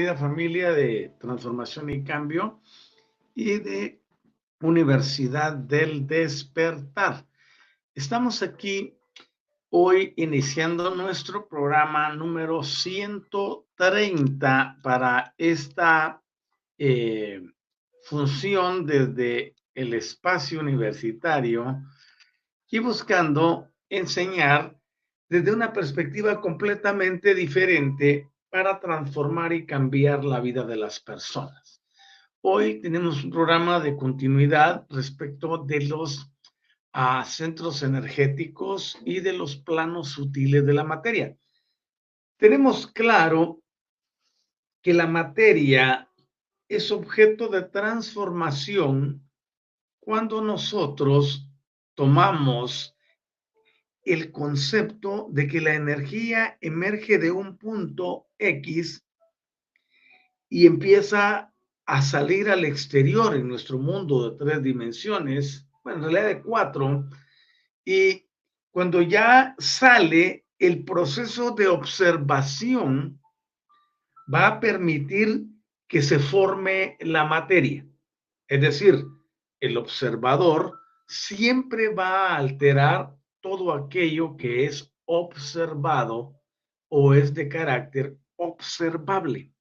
Querida familia de Transformación y Cambio y de Universidad del Despertar. Estamos aquí hoy iniciando nuestro programa número 130 para esta eh, función desde el espacio universitario y buscando enseñar desde una perspectiva completamente diferente para transformar y cambiar la vida de las personas. Hoy tenemos un programa de continuidad respecto de los ah, centros energéticos y de los planos sutiles de la materia. Tenemos claro que la materia es objeto de transformación cuando nosotros tomamos el concepto de que la energía emerge de un punto X y empieza a salir al exterior en nuestro mundo de tres dimensiones, bueno, en realidad de cuatro, y cuando ya sale el proceso de observación, va a permitir que se forme la materia. Es decir, el observador siempre va a alterar todo aquello que es observado o es de carácter observable.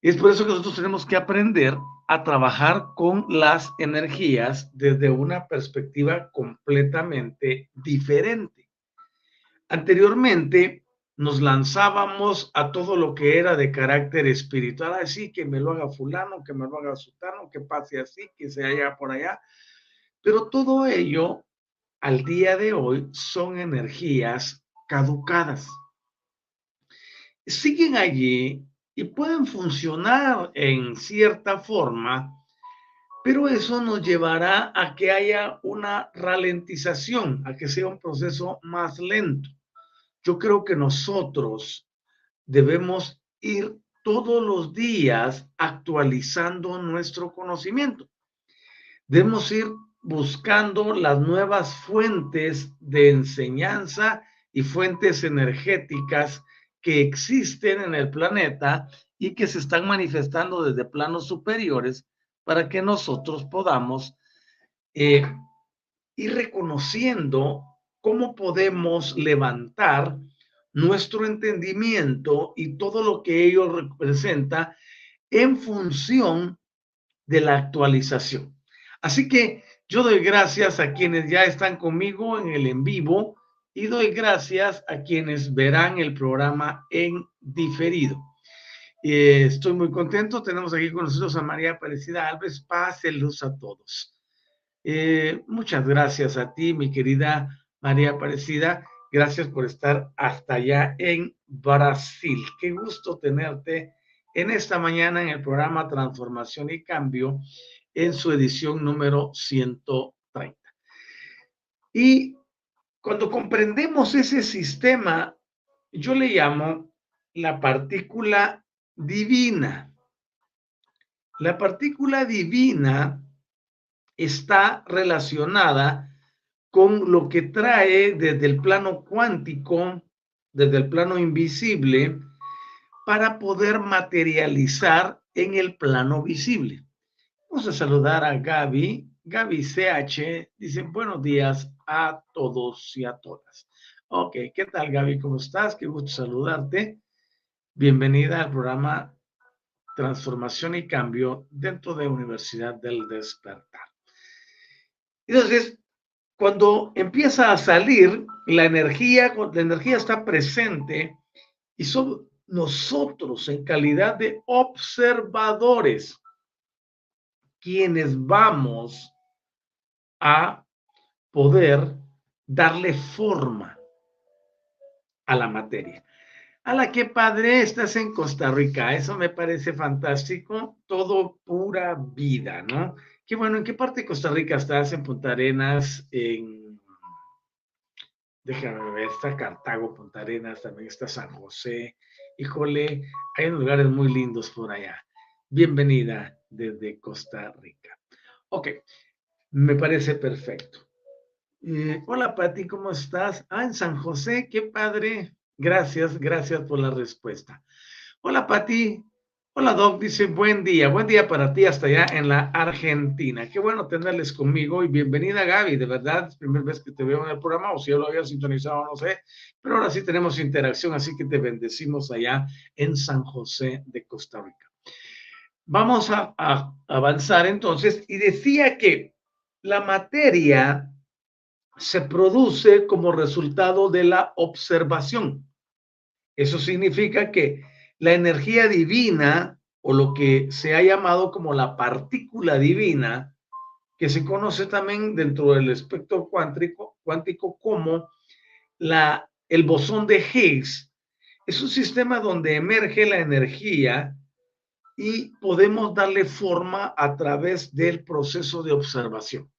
es por eso que nosotros tenemos que aprender a trabajar con las energías desde una perspectiva completamente diferente. Anteriormente nos lanzábamos a todo lo que era de carácter espiritual, así que me lo haga fulano, que me lo haga sutano, que pase así, que se haya por allá. Pero todo ello al día de hoy son energías caducadas. Siguen allí y pueden funcionar en cierta forma, pero eso nos llevará a que haya una ralentización, a que sea un proceso más lento. Yo creo que nosotros debemos ir todos los días actualizando nuestro conocimiento. Debemos ir buscando las nuevas fuentes de enseñanza y fuentes energéticas que existen en el planeta y que se están manifestando desde planos superiores para que nosotros podamos eh, ir reconociendo cómo podemos levantar nuestro entendimiento y todo lo que ello representa en función de la actualización. Así que yo doy gracias a quienes ya están conmigo en el en vivo y doy gracias a quienes verán el programa en diferido. Eh, estoy muy contento. Tenemos aquí con nosotros a María Aparecida Alves. Paz y luz a todos. Eh, muchas gracias a ti, mi querida María Aparecida. Gracias por estar hasta allá en Brasil. Qué gusto tenerte en esta mañana en el programa Transformación y Cambio en su edición número 130. Y cuando comprendemos ese sistema, yo le llamo la partícula divina. La partícula divina está relacionada con lo que trae desde el plano cuántico, desde el plano invisible, para poder materializar en el plano visible. Vamos a saludar a Gaby. Gaby CH dice buenos días a todos y a todas. Ok, ¿qué tal Gaby? ¿Cómo estás? Qué gusto saludarte. Bienvenida al programa Transformación y Cambio dentro de Universidad del Despertar. Entonces, cuando empieza a salir la energía, la energía está presente y son nosotros en calidad de observadores quienes vamos a poder darle forma a la materia. A la que padre, estás en Costa Rica, eso me parece fantástico, todo pura vida, ¿no? Qué bueno, ¿en qué parte de Costa Rica estás? En Punta Arenas, en... Déjame ver, está Cartago, Punta Arenas, también está San José. Híjole, hay lugares muy lindos por allá. Bienvenida desde Costa Rica. Ok, me parece perfecto. Eh, hola Pati, ¿cómo estás? Ah, en San José, qué padre. Gracias, gracias por la respuesta. Hola Pati, Hola Doc, dice buen día, buen día para ti hasta allá en la Argentina. Qué bueno tenerles conmigo y bienvenida Gaby, de verdad, es primera vez que te veo en el programa o si yo lo había sintonizado, no sé, pero ahora sí tenemos interacción, así que te bendecimos allá en San José de Costa Rica. Vamos a, avanzar entonces y decía que la materia se produce como resultado de la observación. Eso significa que la energía divina o lo que se ha llamado como la partícula divina, que se conoce también dentro del espectro cuántico, cuántico como la, el bosón de Higgs, es un sistema donde emerge la energía y podemos darle forma a través del proceso de observación.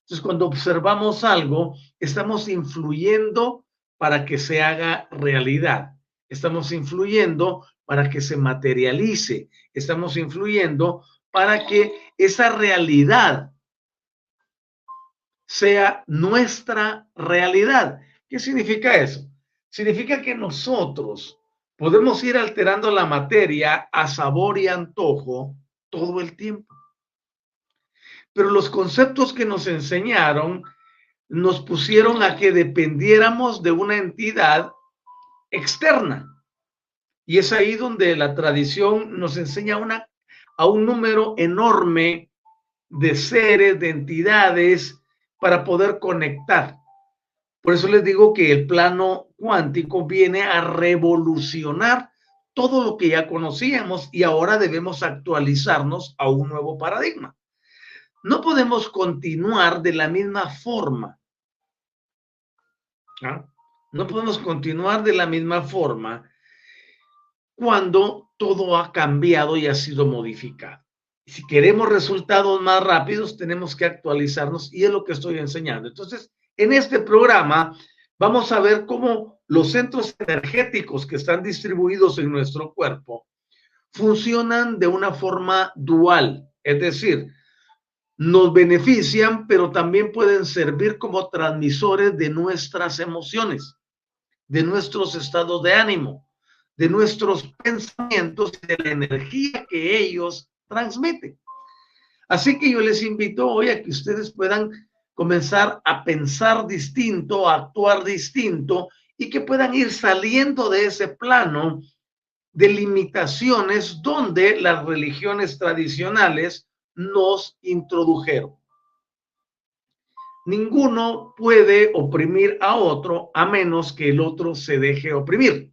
Entonces, cuando observamos algo, estamos influyendo para que se haga realidad. Estamos influyendo para que se materialice. Estamos influyendo para que esa realidad sea nuestra realidad. ¿Qué significa eso? Significa que nosotros podemos ir alterando la materia a sabor y antojo todo el tiempo. Pero los conceptos que nos enseñaron nos pusieron a que dependiéramos de una entidad externa. Y es ahí donde la tradición nos enseña a un número enorme de seres, de entidades, para poder conectar. Por eso les digo que el plano cuántico viene a revolucionar todo lo que ya conocíamos y ahora debemos actualizarnos a un nuevo paradigma. No podemos continuar de la misma forma. ¿Ah? No podemos continuar de la misma forma cuando todo ha cambiado y ha sido modificado. Si queremos resultados más rápidos, tenemos que actualizarnos y es lo que estoy enseñando. Entonces, en este programa vamos a ver cómo los centros energéticos que están distribuidos en nuestro cuerpo funcionan de una forma dual, es decir, nos benefician, pero también pueden servir como transmisores de nuestras emociones, de nuestros estados de ánimo de nuestros pensamientos y de la energía que ellos transmiten. Así que yo les invito hoy a que ustedes puedan comenzar a pensar distinto, a actuar distinto y que puedan ir saliendo de ese plano de limitaciones donde las religiones tradicionales nos introdujeron. Ninguno puede oprimir a otro a menos que el otro se deje oprimir.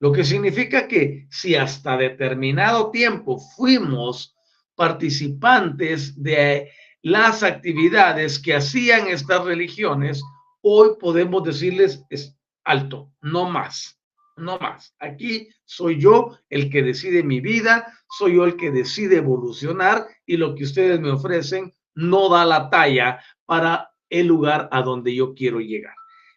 Lo que significa que si hasta determinado tiempo fuimos participantes de las actividades que hacían estas religiones, hoy podemos decirles es alto, no más, no más. Aquí soy yo el que decide mi vida, soy yo el que decide evolucionar y lo que ustedes me ofrecen no da la talla para el lugar a donde yo quiero llegar.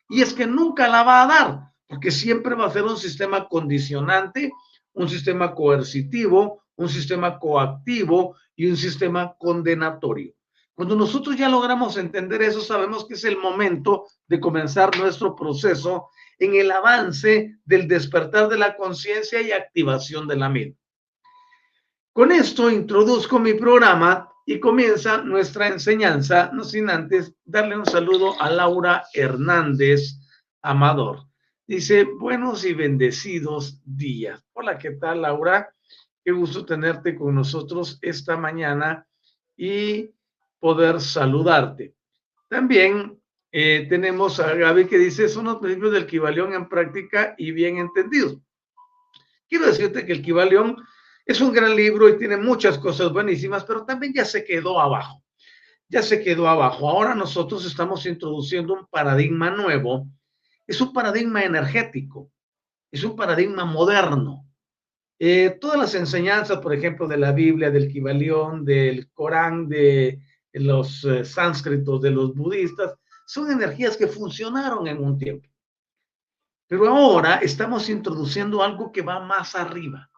Y es que nunca la va a dar, porque siempre va a ser un sistema condicionante, un sistema coercitivo, un sistema coactivo y un sistema condenatorio. Cuando nosotros ya logramos entender eso, sabemos que es el momento de comenzar nuestro proceso en el avance del despertar de la conciencia y activación de la mente. Con esto introduzco mi programa y comienza nuestra enseñanza, no sin antes darle un saludo a Laura Hernández Amador. Dice, buenos y bendecidos días. Hola, ¿qué tal, Laura? Qué gusto tenerte con nosotros esta mañana y poder saludarte. También eh, tenemos a Gaby que dice, son los principios del Kibalión en práctica y bien entendidos. Quiero decirte que el Kibalión es un gran libro y tiene muchas cosas buenísimas, pero también ya se quedó abajo. Ya se quedó abajo. Ahora nosotros estamos introduciendo un paradigma nuevo. Es un paradigma energético. Es un paradigma moderno. Eh, todas las enseñanzas, por ejemplo, de la Biblia, del Kibalión, del Corán, de los eh, sánscritos, de los budistas, son energías que funcionaron en un tiempo. Pero ahora estamos introduciendo algo que va más arriba,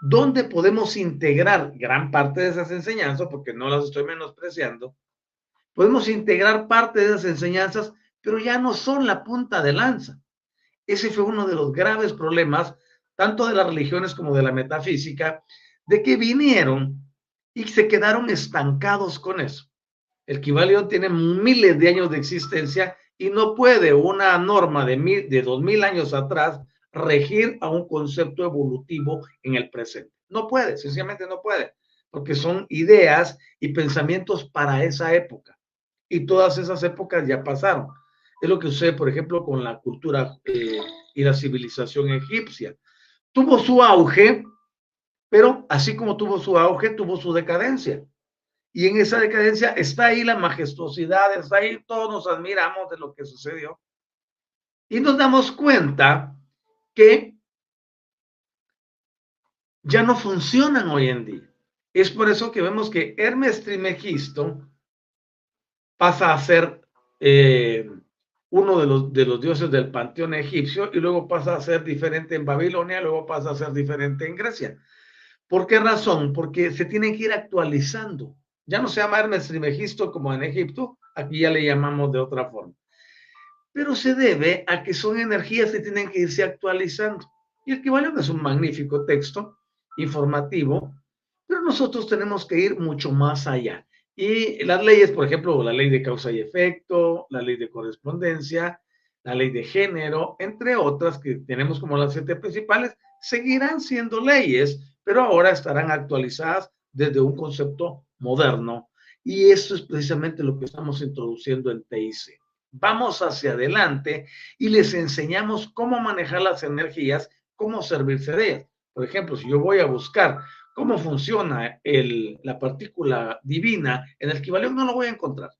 donde podemos integrar gran parte de esas enseñanzas, porque no las estoy menospreciando, podemos integrar parte de esas enseñanzas, pero ya no son la punta de lanza. Ese fue uno de los graves problemas, tanto de las religiones como de la metafísica, de que vinieron y se quedaron estancados con eso. El Kibalión tiene miles de años de existencia y no puede una norma de, mil, de dos mil años atrás regir a un concepto evolutivo en el presente. No puede, sencillamente no puede, porque son ideas y pensamientos para esa época. Y todas esas épocas ya pasaron. Es lo que sucede, por ejemplo, con la cultura eh, y la civilización egipcia. Tuvo su auge, pero así como tuvo su auge, tuvo su decadencia. Y en esa decadencia está ahí la majestuosidad, está ahí, todos nos admiramos de lo que sucedió. Y nos damos cuenta que ya no funcionan hoy en día. Es por eso que vemos que Hermes Trimegisto pasa a ser eh, uno de los, de los dioses del panteón egipcio y luego pasa a ser diferente en Babilonia, luego pasa a ser diferente en Grecia. ¿Por qué razón? Porque se tienen que ir actualizando. Ya no se llama Hermes Trimegisto como en Egipto, aquí ya le llamamos de otra forma. Pero se debe a que son energías que tienen que irse actualizando. Y el Kibalión es un magnífico texto informativo, pero nosotros tenemos que ir mucho más allá. Y las leyes, por ejemplo, la ley de causa y efecto, la ley de correspondencia, la ley de género, entre otras que tenemos como las siete principales, seguirán siendo leyes, pero ahora estarán actualizadas desde un concepto moderno. Y eso es precisamente lo que estamos introduciendo en TIC. Vamos hacia adelante y les enseñamos cómo manejar las energías, cómo servirse de ellas. Por ejemplo, si yo voy a buscar cómo funciona la partícula divina en el equivalente, no lo voy a encontrar.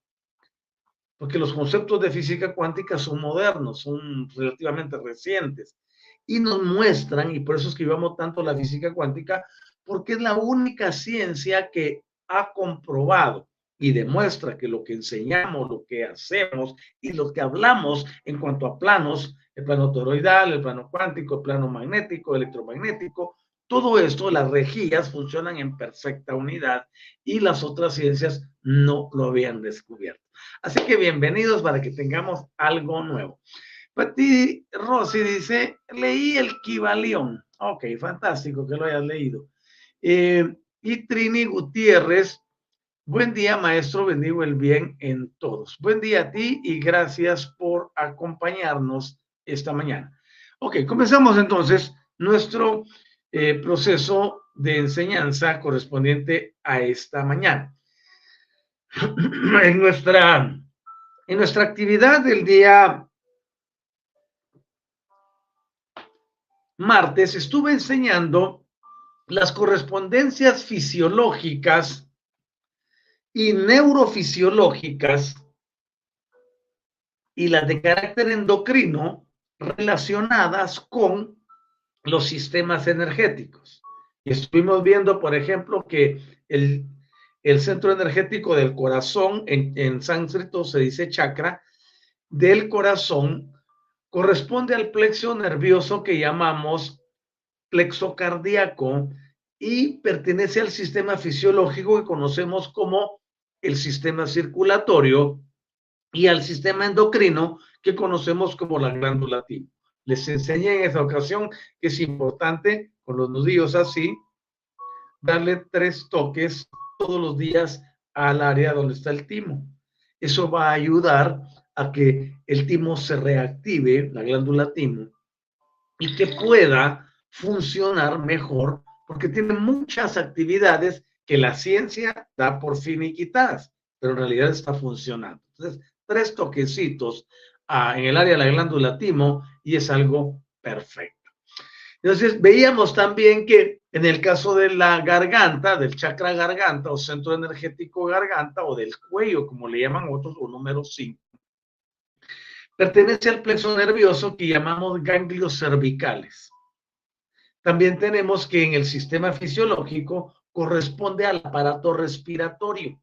Porque los conceptos de física cuántica son modernos, son relativamente recientes y nos muestran, y por eso escribamos tanto la física cuántica, porque es la única ciencia que ha comprobado y demuestra que lo que enseñamos, lo que hacemos y lo que hablamos en cuanto a planos, el plano toroidal, el plano cuántico, el plano magnético, electromagnético, todo esto, las regías funcionan en perfecta unidad y las otras ciencias no lo habían descubierto. Así que bienvenidos para que tengamos algo nuevo. Pati Rossi dice, leí el Kibalión. Ok, fantástico que lo hayas leído. Eh, y Trini Gutiérrez, buen día maestro, bendigo el bien en todos. Buen día a ti y gracias por acompañarnos esta mañana. Ok, comenzamos entonces nuestro eh, proceso de enseñanza correspondiente a esta mañana. en, nuestra, en nuestra actividad del día martes estuve enseñando las correspondencias fisiológicas y neurofisiológicas y las de carácter endocrino relacionadas con los sistemas energéticos. Y estuvimos viendo, por ejemplo, que el, centro energético del corazón, en, en sánscrito se dice chakra, del corazón, corresponde al plexo nervioso que llamamos plexo cardíaco y pertenece al sistema fisiológico que conocemos como el sistema circulatorio y al sistema endocrino que conocemos como la glándula timo. Les enseñé en esa ocasión que es importante, con los nudillos así, darle tres toques todos los días al área donde está el timo. Eso va a ayudar a que el timo se reactive, la glándula timo, y que pueda funcionar mejor, porque tiene muchas actividades que la ciencia da por finiquitadas, pero en realidad está funcionando. Entonces, tres toquecitos ah, en el área de la glándula timo y es algo perfecto. Entonces, veíamos también que en el caso de la garganta, del chakra garganta o centro energético garganta o del cuello, como le llaman otros, o número 5, pertenece al plexo nervioso que llamamos ganglios cervicales. También tenemos que en el sistema fisiológico corresponde al aparato respiratorio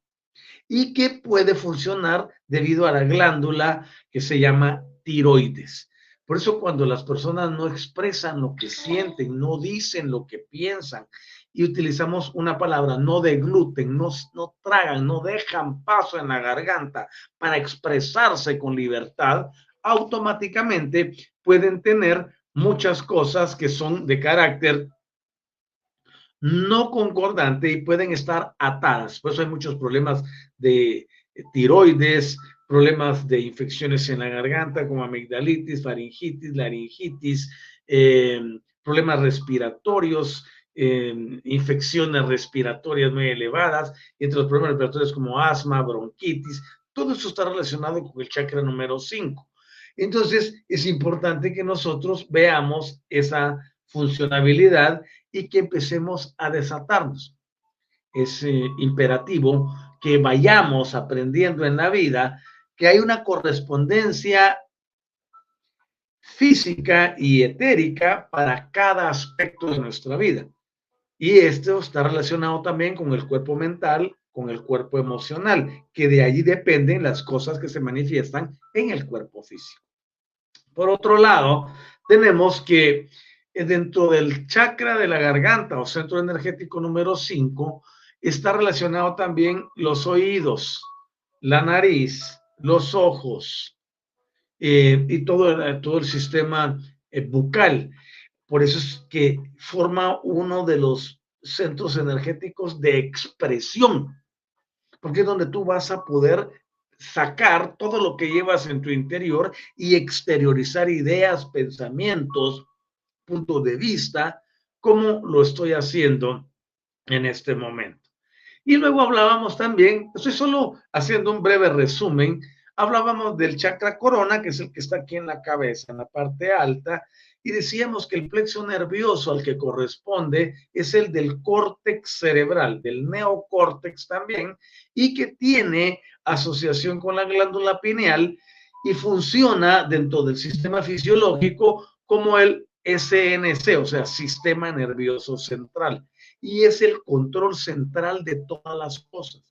y que puede funcionar debido a la glándula que se llama tiroides. Por eso cuando las personas no expresan lo que sienten, no dicen lo que piensan y utilizamos una palabra no de gluten, no, no tragan, no dejan paso en la garganta para expresarse con libertad, automáticamente pueden tener muchas cosas que son de carácter no concordante y pueden estar atadas. Por eso hay muchos problemas de tiroides, problemas de infecciones en la garganta como amigdalitis, faringitis, laringitis, eh, problemas respiratorios, eh, infecciones respiratorias muy elevadas, entre los problemas respiratorios como asma, bronquitis, todo eso está relacionado con el chakra número 5. Entonces, es importante que nosotros veamos esa funcionabilidad y que empecemos a desatarnos. Es eh, imperativo que vayamos aprendiendo en la vida que hay una correspondencia física y etérica para cada aspecto de nuestra vida. Y esto está relacionado también con el cuerpo mental, con el cuerpo emocional, que de allí dependen las cosas que se manifiestan en el cuerpo físico. Por otro lado, tenemos que dentro del chakra de la garganta o centro energético número 5, está relacionado también los oídos, la nariz, los ojos eh, y todo, todo el sistema eh, bucal. Por eso es que forma uno de los centros energéticos de expresión, porque es donde tú vas a poder sacar todo lo que llevas en tu interior y exteriorizar ideas, pensamientos, puntos de vista, como lo estoy haciendo en este momento. Y luego hablábamos también, estoy solo haciendo un breve resumen, hablábamos del chakra corona, que es el que está aquí en la cabeza, en la parte alta, y decíamos que el plexo nervioso al que corresponde es el del córtex cerebral, del neocórtex también, y que tiene asociación con la glándula pineal y funciona dentro del sistema fisiológico como el SNC, o sea, sistema nervioso central y es el control central de todas las cosas.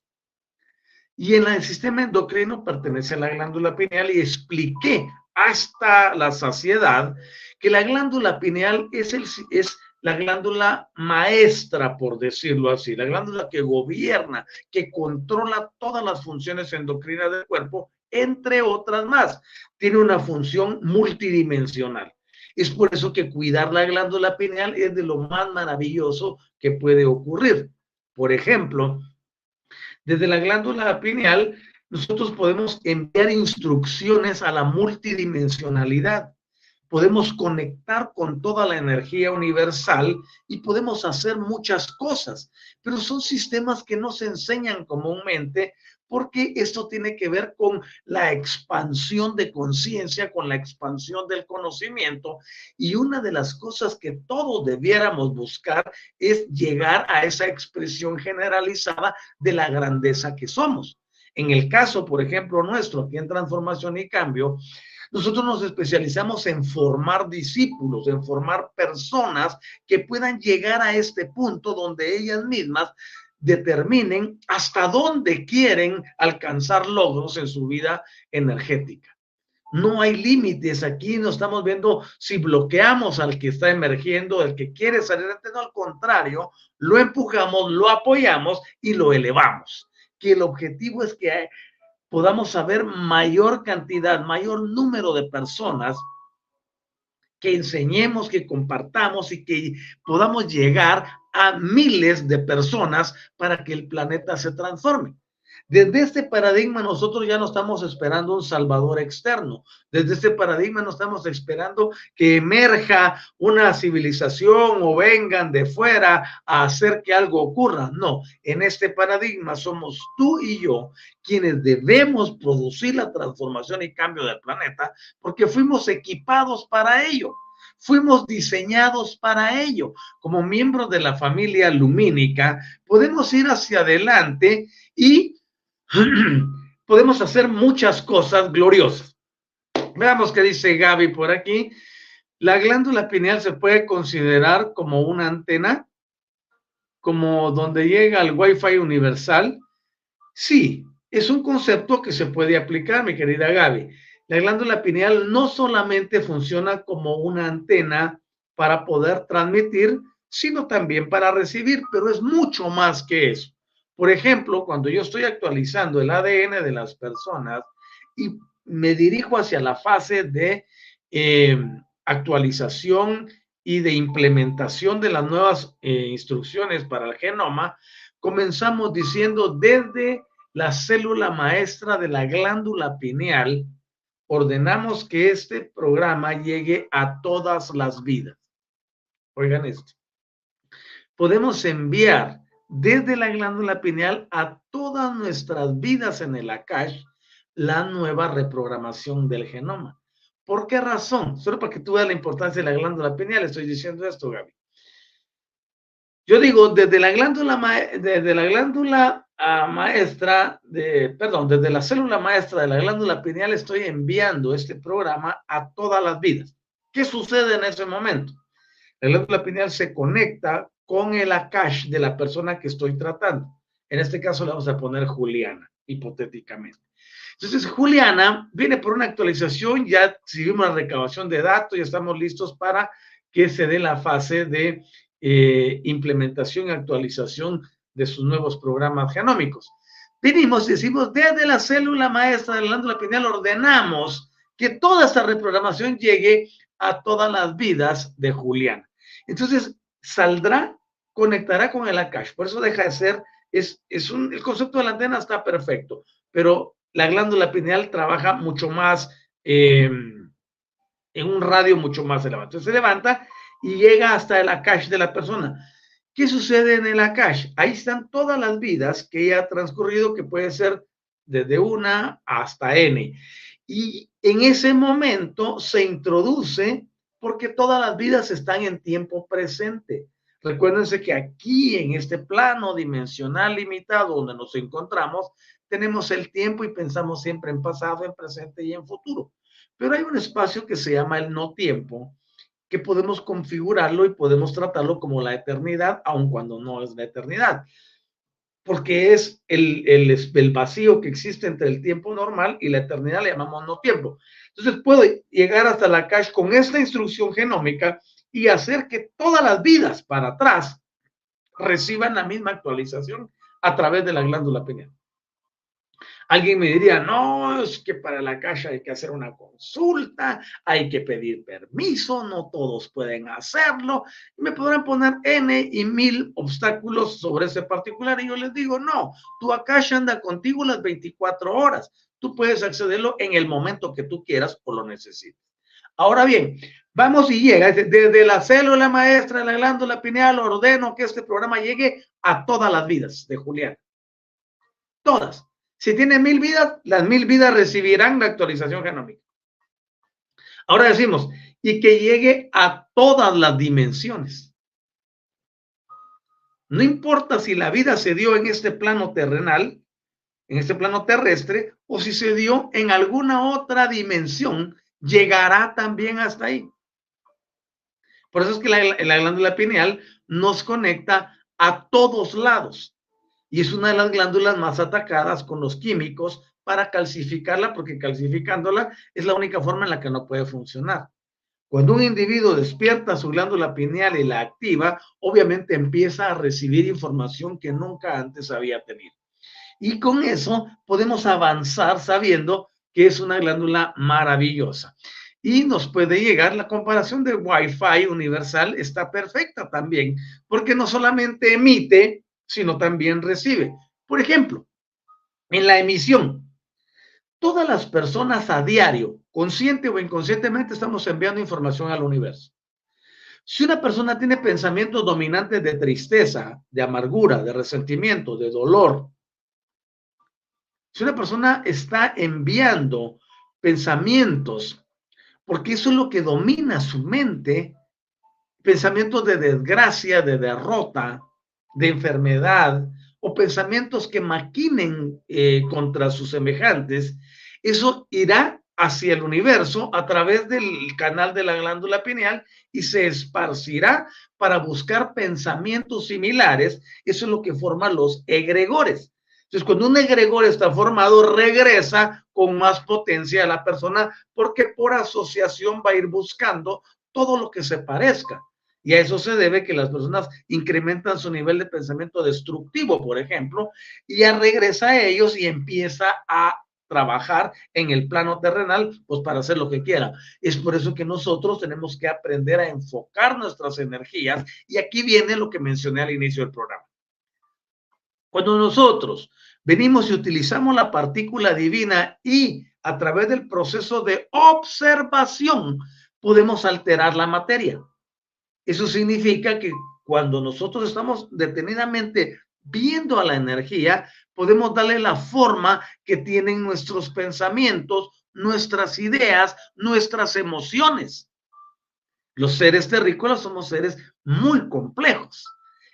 Y en el sistema endocrino pertenece a la glándula pineal y expliqué hasta la saciedad que la glándula pineal es, el, es la glándula maestra, por decirlo así, la glándula que gobierna, que controla todas las funciones endocrinas del cuerpo, entre otras más. Tiene una función multidimensional. Es por eso que cuidar la glándula pineal es de lo más maravilloso que puede ocurrir. Por ejemplo, desde la glándula pineal, nosotros podemos enviar instrucciones a la multidimensionalidad. podemos conectar con toda la energía universal y podemos hacer muchas cosas, pero son sistemas que no se enseñan comúnmente porque esto tiene que ver con la expansión de conciencia, con la expansión del conocimiento. Y una de las cosas que todos debiéramos buscar es llegar a esa expresión generalizada de la grandeza que somos. En el caso, por ejemplo, nuestro, aquí en Transformación y Cambio, nosotros nos especializamos en formar discípulos, en formar personas que puedan llegar a este punto donde ellas mismas determinen hasta dónde quieren alcanzar logros en su vida energética. No hay límites aquí, no estamos viendo si bloqueamos al que está emergiendo, el que quiere salir adelante, no, al contrario, lo empujamos, lo apoyamos y lo elevamos. Que el objetivo es que podamos saber mayor cantidad, mayor número de personas que enseñemos, que compartamos y que podamos llegar a miles de personas para que el planeta se transforme. Desde este paradigma nosotros ya no estamos esperando un salvador externo. Desde este paradigma no estamos esperando que emerja una civilización o vengan de fuera a hacer que algo ocurra. No, en este paradigma somos tú y yo quienes debemos producir la transformación y cambio del planeta porque fuimos equipados para ello. Fuimos diseñados para ello. Como miembros de la familia lumínica, podemos ir hacia adelante y podemos hacer muchas cosas gloriosas. Veamos qué dice Gaby por aquí. La glándula pineal se puede considerar como una antena, como donde llega el Wi-Fi universal. Sí, es un concepto que se puede aplicar, mi querida Gaby. La glándula pineal no solamente funciona como una antena para poder transmitir, sino también para recibir, pero es mucho más que eso. Por ejemplo, cuando yo estoy actualizando el ADN de las personas y me dirijo hacia la fase de eh, actualización y de implementación de las nuevas eh, instrucciones para el genoma, comenzamos diciendo desde la célula maestra de la glándula pineal, ordenamos que este programa llegue a todas las vidas. Oigan esto. Podemos enviar desde la glándula pineal a todas nuestras vidas en el Akash la nueva reprogramación del genoma. ¿Por qué razón? Solo para que tú veas la importancia de la glándula pineal, estoy diciendo esto, Gaby. Yo digo, desde la glándula, desde la glándula maestra de, perdón, desde la célula maestra de la glándula pineal estoy enviando este programa a todas las vidas. ¿Qué sucede en ese momento? La glándula pineal se conecta con el Akash de la persona que estoy tratando. En este caso le vamos a poner Juliana, hipotéticamente. Entonces, Juliana viene por una actualización, ya seguimos la recabación de datos, ya estamos listos para que se dé la fase de eh, implementación y actualización de sus nuevos programas genómicos. Venimos y decimos, desde la célula maestra de la glándula pineal ordenamos que toda esta reprogramación llegue a todas las vidas de Julián. Entonces, saldrá, conectará con el Akash. Por eso deja de ser, es, es un, el concepto de la antena está perfecto, pero la glándula pineal trabaja mucho más, em, en un radio mucho más elevado. Entonces se levanta y llega hasta el Akash de la persona. ¿Qué sucede en el Akash? Ahí están todas las vidas que ella ha transcurrido, que puede ser desde una hasta N. Y en ese momento se introduce porque todas las vidas están en tiempo presente. Recuérdense que aquí, en este plano dimensional limitado donde nos encontramos, tenemos el tiempo y pensamos siempre en pasado, en presente y en futuro. Pero hay un espacio que se llama el no tiempo, que podemos configurarlo y podemos tratarlo como la eternidad, aun cuando no es la eternidad, porque es el, el, vacío que existe entre el tiempo normal y la eternidad, le llamamos no tiempo. Entonces puedo llegar hasta la cache con esta instrucción genómica y hacer que todas las vidas para atrás reciban la misma actualización a través de la glándula pineal. Alguien me diría, no, es que para la caja hay que hacer una consulta, hay que pedir permiso, no todos pueden hacerlo. Me podrán poner N y mil obstáculos sobre ese particular. Y yo les digo, no, tu Akash anda contigo las 24 horas. Tú puedes accederlo en el momento que tú quieras o lo necesites. Ahora bien, vamos y llega desde la célula maestra, la glándula pineal, ordeno que este programa llegue a todas las vidas de Julián. Todas. Si tiene mil vidas, las mil vidas recibirán la actualización genómica. Ahora decimos, y que llegue a todas las dimensiones. No importa si la vida se dio en este plano terrenal, en este plano terrestre, o si se dio en alguna otra dimensión, llegará también hasta ahí. Por eso es que la, la glándula pineal nos conecta a todos lados y es una de las glándulas más atacadas con los químicos para calcificarla, porque calcificándola es la única forma en la que no puede funcionar. Cuando un individuo despierta su glándula pineal y la activa, obviamente empieza a recibir información que nunca antes había tenido. Y con eso podemos avanzar sabiendo que es una glándula maravillosa. Y nos puede llegar la comparación de Wi-Fi universal, está perfecta también, porque no solamente emite, sino también recibe. Por ejemplo, en la emisión, todas las personas a diario, consciente o inconscientemente, estamos enviando información al universo. Si una persona tiene pensamientos dominantes de tristeza, de amargura, de resentimiento, de dolor, si una persona está enviando pensamientos, porque eso es lo que domina su mente, pensamientos de desgracia, de derrota, de enfermedad o pensamientos que maquinen eh, contra sus semejantes, eso irá hacia el universo a través del canal de la glándula pineal y se esparcirá para buscar pensamientos similares. Eso es lo que forman los egregores. Entonces, cuando un egregor está formado, regresa con más potencia a la persona porque por asociación va a ir buscando todo lo que se parezca. Y a eso se debe que las personas incrementan su nivel de pensamiento destructivo, por ejemplo, y ya regresa a ellos y empieza a trabajar en el plano terrenal, pues para hacer lo que quiera. Es por eso que nosotros tenemos que aprender a enfocar nuestras energías y aquí viene lo que mencioné al inicio del programa. Cuando nosotros venimos y utilizamos la partícula divina y a través del proceso de observación podemos alterar la materia. Eso significa que cuando nosotros estamos detenidamente viendo a la energía, podemos darle la forma que tienen nuestros pensamientos, nuestras ideas, nuestras emociones. Los seres terrícolas somos seres muy complejos,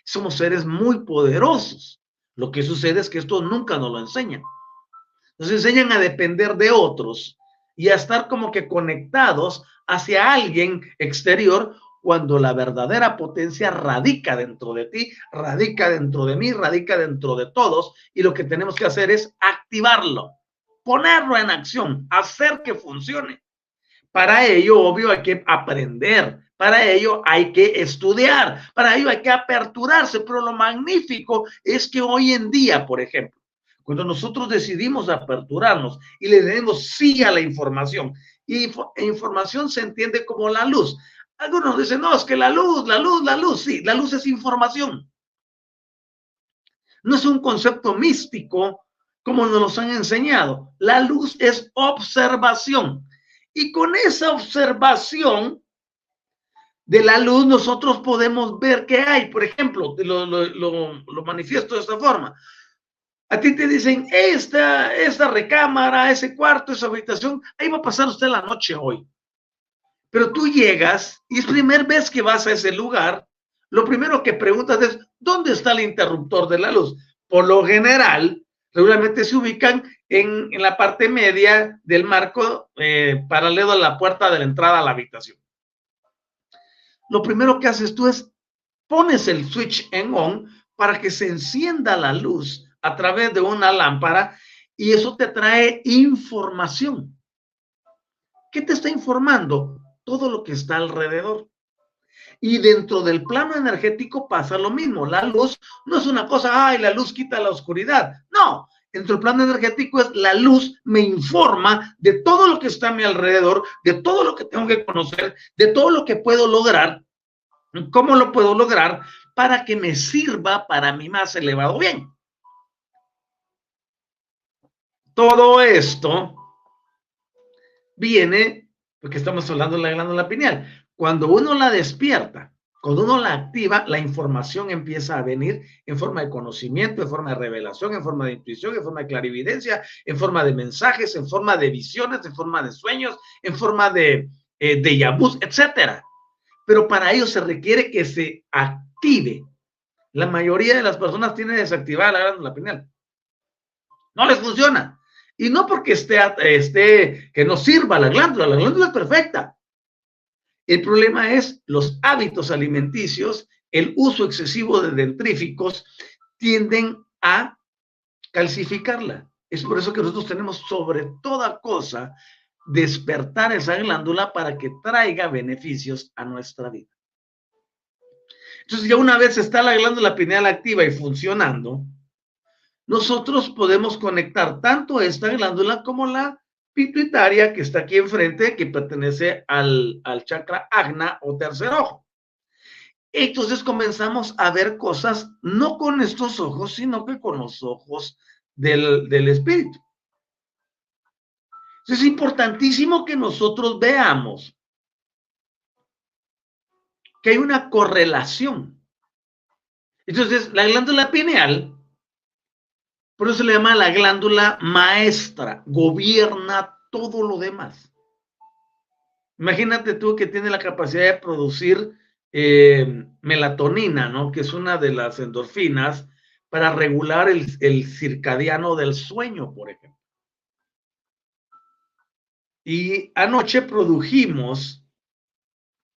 somos seres muy poderosos. Lo que sucede es que esto nunca nos lo enseñan. Nos enseñan a depender de otros y a estar como que conectados hacia alguien exterior cuando la verdadera potencia radica dentro de ti, radica dentro de mí, radica dentro de todos, y lo que tenemos que hacer es activarlo, ponerlo en acción, hacer que funcione. Para ello, obvio, hay que aprender, para ello hay que estudiar, para ello hay que aperturarse, pero lo magnífico es que hoy en día, por ejemplo, cuando nosotros decidimos aperturarnos y le demos sí a la información, y información se entiende como la luz. Algunos dicen, no, es que la luz, la luz, la luz, sí, la luz es información. No es un concepto místico como nos han enseñado. La luz es observación. Y con esa observación de la luz nosotros podemos ver qué hay. Por ejemplo, lo, lo, manifiesto de esta forma. A ti te dicen, esta, esta recámara, ese cuarto, esa habitación, ahí va a pasar usted la noche hoy. Pero tú llegas y es primera vez que vas a ese lugar, lo primero que preguntas es, ¿dónde está el interruptor de la luz? Por lo general, regularmente se ubican en, la parte media del marco eh, paralelo a la puerta de la entrada a la habitación. Lo primero que haces tú es pones el switch en on para que se encienda la luz a través de una lámpara y eso te trae información. ¿Qué te está informando? Todo lo que está alrededor. Y dentro del plano energético pasa lo mismo. La luz no es una cosa, ay, la luz quita la oscuridad. No, dentro del plano energético es la luz me informa de todo lo que está a mi alrededor, de todo lo que tengo que conocer, de todo lo que puedo lograr. ¿Cómo lo puedo lograr? Para que me sirva para mi más elevado bien. Todo esto viene porque estamos hablando de la glándula pineal. Cuando uno la despierta, cuando uno la activa, la información empieza a venir en forma de conocimiento, en forma de revelación, en forma de intuición, en forma de clarividencia, en forma de mensajes, en forma de visiones, en forma de sueños, en forma de, eh, de etcétera. Pero para ello se requiere que se active. La mayoría de las personas tienen desactivada la glándula pineal. No les funciona. Y no porque esté, que no sirva la glándula, la glándula es perfecta. El problema es los hábitos alimenticios, el uso excesivo de dentríficos tienden a calcificarla. Es por eso que nosotros tenemos sobre toda cosa despertar esa glándula para que traiga beneficios a nuestra vida. Entonces, ya una vez está la glándula pineal activa y funcionando, nosotros podemos conectar tanto esta glándula como la pituitaria que está aquí enfrente, que pertenece al, chakra agna o tercer ojo. Entonces comenzamos a ver cosas no con estos ojos, sino que con los ojos del, del espíritu. Es importantísimo que nosotros veamos que hay una correlación. Entonces, la glándula pineal por eso se le llama la glándula maestra, gobierna todo lo demás. Imagínate tú que tiene la capacidad de producir eh, melatonina, ¿no? Que es una de las endorfinas para regular el, el circadiano del sueño, por ejemplo. Y anoche produjimos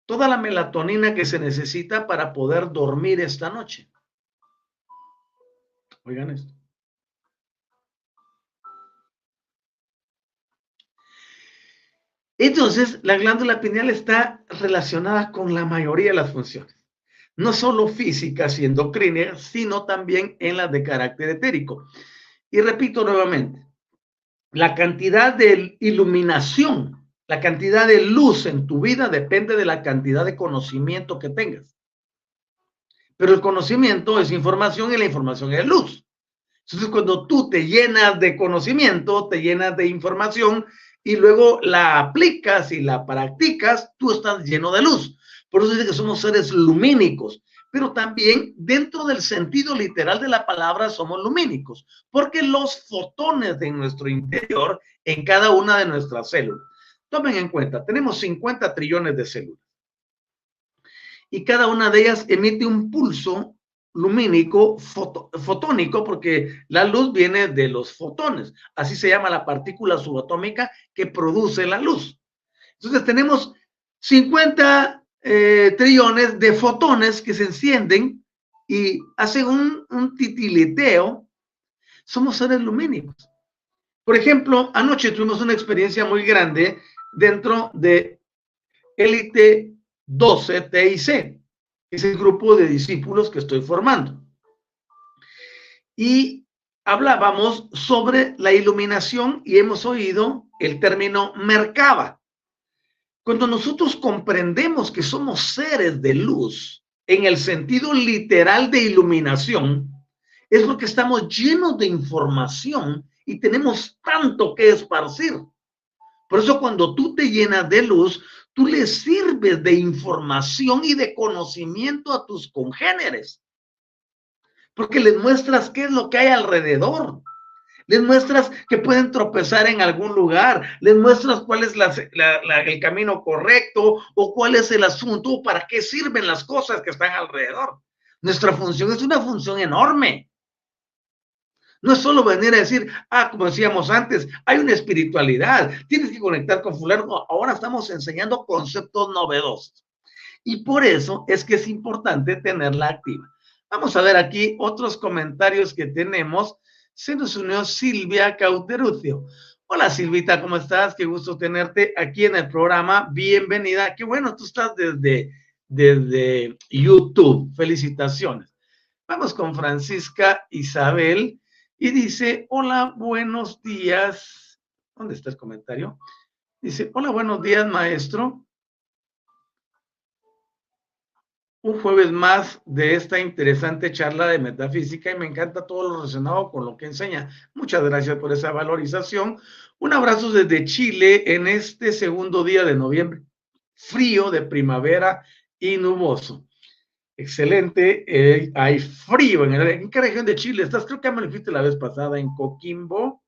toda la melatonina que se necesita para poder dormir esta noche. Oigan esto. Entonces, la glándula pineal está relacionada con la mayoría de las funciones, no solo físicas y endocrinas, sino también en las de carácter etérico. Y repito nuevamente, la cantidad de iluminación, la cantidad de luz en tu vida depende de la cantidad de conocimiento que tengas. Pero el conocimiento es información y la información es luz. Entonces, cuando tú te llenas de conocimiento, te llenas de información, y luego la aplicas y la practicas, tú estás lleno de luz. Por eso dice que somos seres lumínicos, pero también dentro del sentido literal de la palabra somos lumínicos, porque los fotones de nuestro interior en cada una de nuestras células. Tomen en cuenta, tenemos 50 trillones de células y cada una de ellas emite un pulso lumínico fotónico, porque la luz viene de los fotones. Así se llama la partícula subatómica que produce la luz. Entonces tenemos 50 eh, trillones de fotones que se encienden y hacen un, un titiliteo. Somos seres lumínicos. Por ejemplo, anoche tuvimos una experiencia muy grande dentro de Élite 12 TIC es el grupo de discípulos que estoy formando. Y hablábamos sobre la iluminación y hemos oído el término mercaba. Cuando nosotros comprendemos que somos seres de luz en el sentido literal de iluminación, es porque estamos llenos de información y tenemos tanto que esparcir. Por eso cuando tú te llenas de luz, tú le sirves de información y de conocimiento a tus congéneres. Porque les muestras qué es lo que hay alrededor. Les muestras que pueden tropezar en algún lugar. Les muestras cuál es el camino correcto o cuál es el asunto o para qué sirven las cosas que están alrededor. Nuestra función es una función enorme. No es solo venir a decir, ah, como decíamos antes, hay una espiritualidad, tienes que conectar con fulano. ahora estamos enseñando conceptos novedosos. Y por eso es que es importante tenerla activa. Vamos a ver aquí otros comentarios que tenemos. Se nos unió Silvia Cauterucio. Hola Silvita, ¿cómo estás? Qué gusto tenerte aquí en el programa. Bienvenida. Qué bueno, tú estás desde, desde YouTube. Felicitaciones. Vamos con Francisca Isabel. Y dice, hola, buenos días. ¿Dónde está el comentario? Dice, hola, buenos días, maestro. un jueves más de esta interesante charla de metafísica y me encanta todo lo relacionado con lo que enseña. Muchas gracias por esa valorización. Un abrazo desde Chile en este segundo día de noviembre, frío de primavera y nuboso. Excelente, eh, hay frío en, el, ¿en qué región de Chile estás? Creo que me lo dijiste la vez pasada en Coquimbo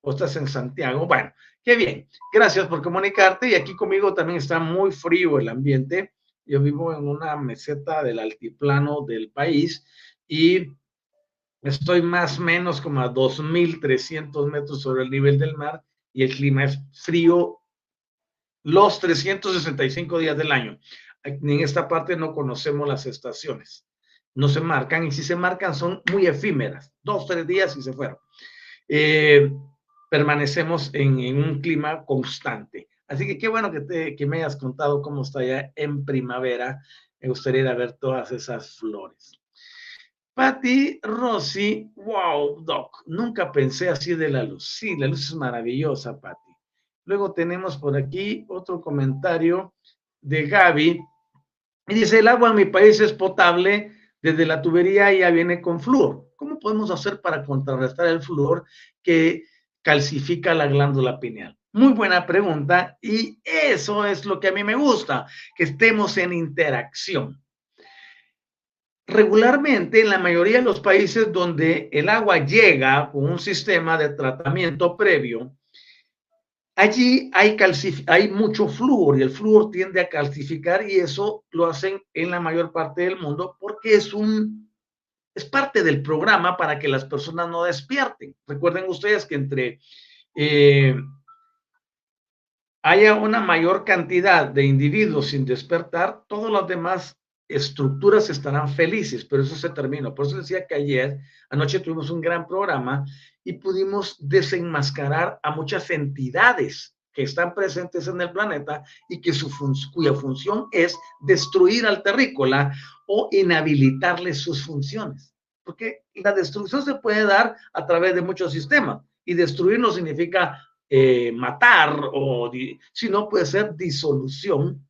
o estás en Santiago. Bueno, qué bien. Gracias por comunicarte y aquí conmigo también está muy frío el ambiente yo vivo en una meseta del altiplano del país y estoy más o menos como a 2.300 metros sobre el nivel del mar y el clima es frío los 365 días del año. En esta parte no conocemos las estaciones. No se marcan y si se marcan son muy efímeras. Dos, tres días y se fueron. Eh, permanecemos en, un clima constante. Así que qué bueno que, que me hayas contado cómo está ya en primavera. Me gustaría ir a ver todas esas flores. Patti Rossi, wow, Doc, nunca pensé así de la luz. Sí, la luz es maravillosa, Patti. Luego tenemos por aquí otro comentario de Gaby. Y dice, el agua en mi país es potable, desde la tubería ya viene con flúor. ¿Cómo podemos hacer para contrarrestar el flúor que calcifica la glándula pineal? Muy buena pregunta y eso es lo que a mí me gusta, que estemos en interacción. Regularmente, en la mayoría de los países donde el agua llega con un sistema de tratamiento previo, allí hay, hay mucho flúor y el flúor tiende a calcificar y eso lo hacen en la mayor parte del mundo porque es un es parte del programa para que las personas no despierten. Recuerden ustedes que entre eh, haya una mayor cantidad de individuos sin despertar, todas las demás estructuras estarán felices, pero eso se terminó. Por eso decía que ayer, anoche tuvimos un gran programa y pudimos desenmascarar a muchas entidades que están presentes en el planeta y que su cuya función es destruir al terrícola o inhabilitarle sus funciones. Porque la destrucción se puede dar a través de muchos sistemas y destruir no significa eh, matar, o si no puede ser disolución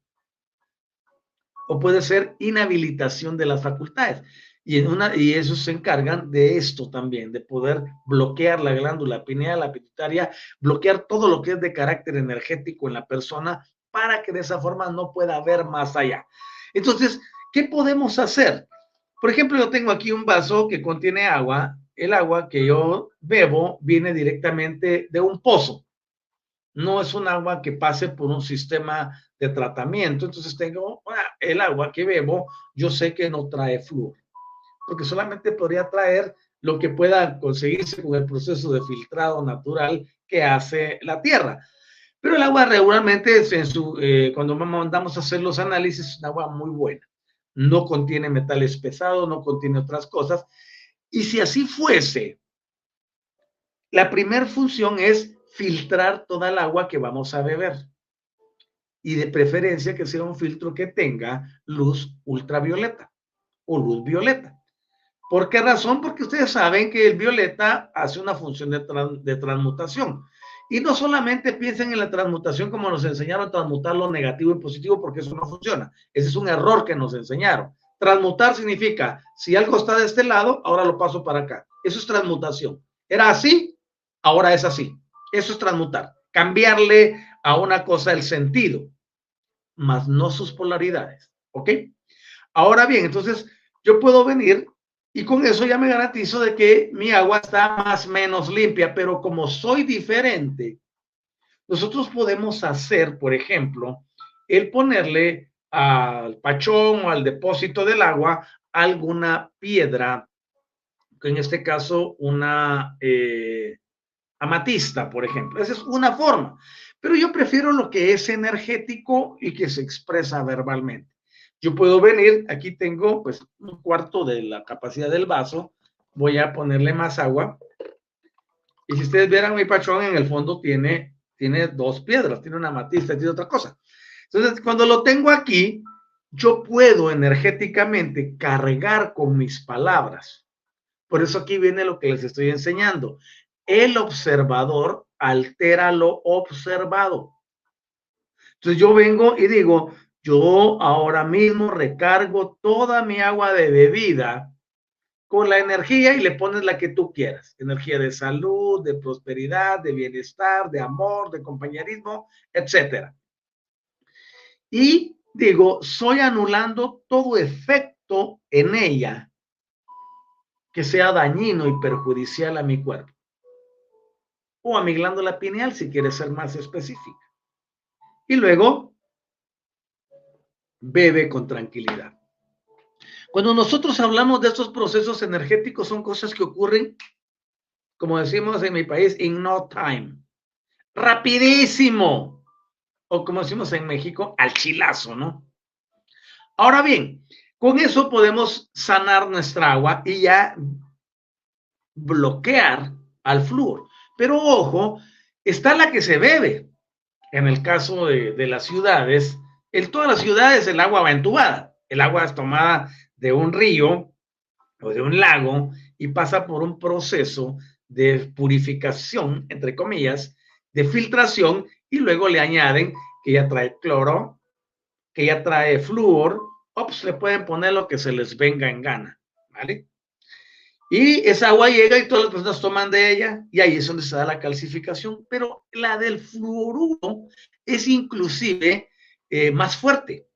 o puede ser inhabilitación de las facultades. Y, en una, y esos se encargan de esto también, de poder bloquear la glándula pineal, la pituitaria, bloquear todo lo que es de carácter energético en la persona para que de esa forma no pueda ver más allá. Entonces, ¿qué podemos hacer? Por ejemplo, yo tengo aquí un vaso que contiene agua. El agua que yo bebo viene directamente de un pozo no es un agua que pase por un sistema de tratamiento. Entonces tengo ah, el agua que bebo, yo sé que no trae flúor, porque solamente podría traer lo que pueda conseguirse con el proceso de filtrado natural que hace la tierra. Pero el agua regularmente, en su, eh, cuando mandamos a hacer los análisis, es un agua muy buena. No contiene metales pesados, no contiene otras cosas. Y si así fuese, la primera función es filtrar toda el agua que vamos a beber. Y de preferencia que sea un filtro que tenga luz ultravioleta o luz violeta. ¿Por qué razón? Porque ustedes saben que el violeta hace una función de, transmutación. Y no solamente piensen en la transmutación como nos enseñaron transmutar lo negativo y positivo, porque eso no funciona. Ese es un error que nos enseñaron. Transmutar significa, si algo está de este lado, ahora lo paso para acá. Eso es transmutación. Era así, ahora es así. Eso es transmutar, cambiarle a una cosa el sentido, más no sus polaridades. ¿Ok? Ahora bien, entonces yo puedo venir y con eso ya me garantizo de que mi agua está más o menos limpia, pero como soy diferente, nosotros podemos hacer, por ejemplo, el ponerle al pachón o al depósito del agua alguna piedra, en este caso una, eh, amatista, por ejemplo. Esa es una forma. Pero yo prefiero lo que es energético y que se expresa verbalmente. Yo puedo venir, aquí tengo pues un cuarto de la capacidad del vaso, voy a ponerle más agua. Y si ustedes vieran mi pachón, en el fondo tiene, tiene dos piedras, tiene una amatista, tiene otra cosa. Entonces, cuando lo tengo aquí, yo puedo energéticamente cargar con mis palabras. Por eso aquí viene lo que les estoy enseñando el observador altera lo observado. Entonces yo vengo y digo, Yo ahora mismo recargo toda mi agua de bebida con la energía y le pones la que tú quieras. Energía de salud, de prosperidad, de bienestar, de amor, de compañerismo, etcétera. Y digo, soy anulando todo efecto en ella que sea dañino y perjudicial a mi cuerpo. O a mi glándula pineal, si quieres ser más específica. Y luego, bebe con tranquilidad. Cuando nosotros hablamos de estos procesos energéticos, son cosas que ocurren, como decimos en mi país, in no time. Rapidísimo. O como decimos en México, al chilazo, ¿no? Ahora bien, con eso podemos sanar nuestra agua y ya bloquear al flúor. Pero ojo, está la que se bebe. En el caso de, las ciudades, en todas las ciudades el agua va entubada. El agua es tomada de un río o de un lago y pasa por un proceso de purificación, entre comillas, de filtración y luego le añaden que ya trae cloro, que ya trae flúor, o pues le pueden poner lo que se les venga en gana, ¿vale? Y esa agua llega y todas las personas toman de ella y ahí es donde se da la calcificación, pero la del fluoruro es inclusive eh, más fuerte.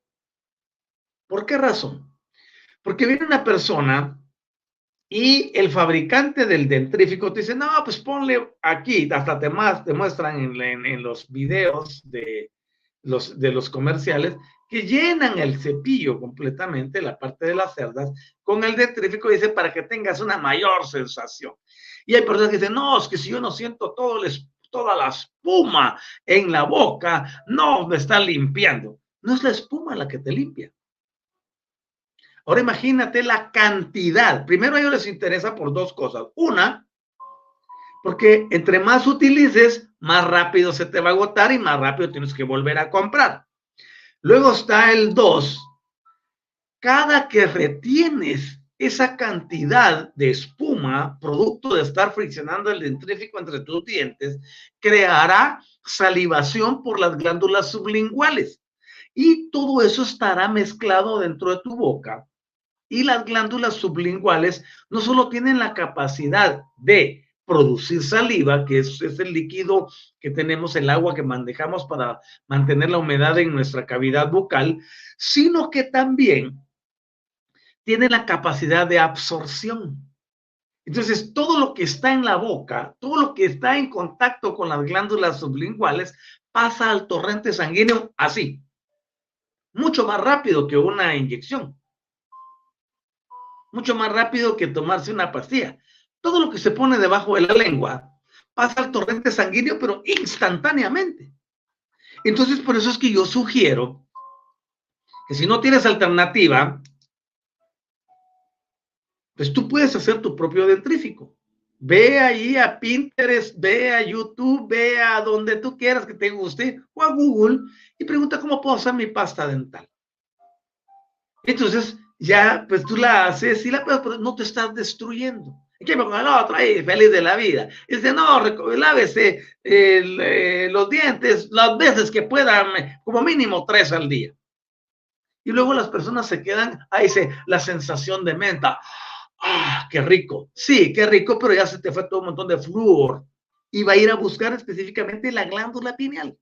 ¿Por qué razón? Porque viene una persona y el fabricante del dentrífico te dice, no, pues ponle aquí, hasta te, más, te muestran en, los videos de los, de los comerciales que llenan el cepillo completamente, la parte de las cerdas, con el dentrífico, dice, para que tengas una mayor sensación. Y hay personas que dicen, no, es que si yo no siento todo toda la espuma en la boca, no me está limpiando. No es la espuma la que te limpia. Ahora imagínate la cantidad. Primero a ellos les interesa por dos cosas. Una, porque entre más utilices, más rápido se te va a agotar y más rápido tienes que volver a comprar. Luego está el 2. Cada que retienes esa cantidad de espuma, producto de estar friccionando el dentrífico entre tus dientes, creará salivación por las glándulas sublinguales. Y todo eso estará mezclado dentro de tu boca y las glándulas sublinguales no solo tienen la capacidad de producir saliva, que es, el líquido que tenemos, el agua que manejamos para mantener la humedad en nuestra cavidad bucal, sino que también tiene la capacidad de absorción. Entonces, todo lo que está en la boca, todo lo que está en contacto con las glándulas sublinguales, pasa al torrente sanguíneo así, mucho más rápido que una inyección mucho más rápido que tomarse una pastilla. Todo lo que se pone debajo de la lengua pasa al torrente sanguíneo, pero instantáneamente. Entonces, por eso es que yo sugiero que si no tienes alternativa, pues tú puedes hacer tu propio dentrífico. Ve ahí a Pinterest, ve a YouTube, ve a donde tú quieras que te guste, o a Google, y pregunta cómo puedo hacer mi pasta dental. Entonces, ya, pues tú la haces y la pero no te estás destruyendo. ¿Y qué me pongo? No, trae feliz de la vida. Y dice, no, lávese eh, los dientes las veces que puedan, como mínimo tres al día. Y luego las personas se quedan, ahí dice, la sensación de menta. ¡Ah, qué rico! Sí, qué rico, pero ya se te fue todo un montón de flúor. Y va a ir a buscar específicamente la glándula pineal.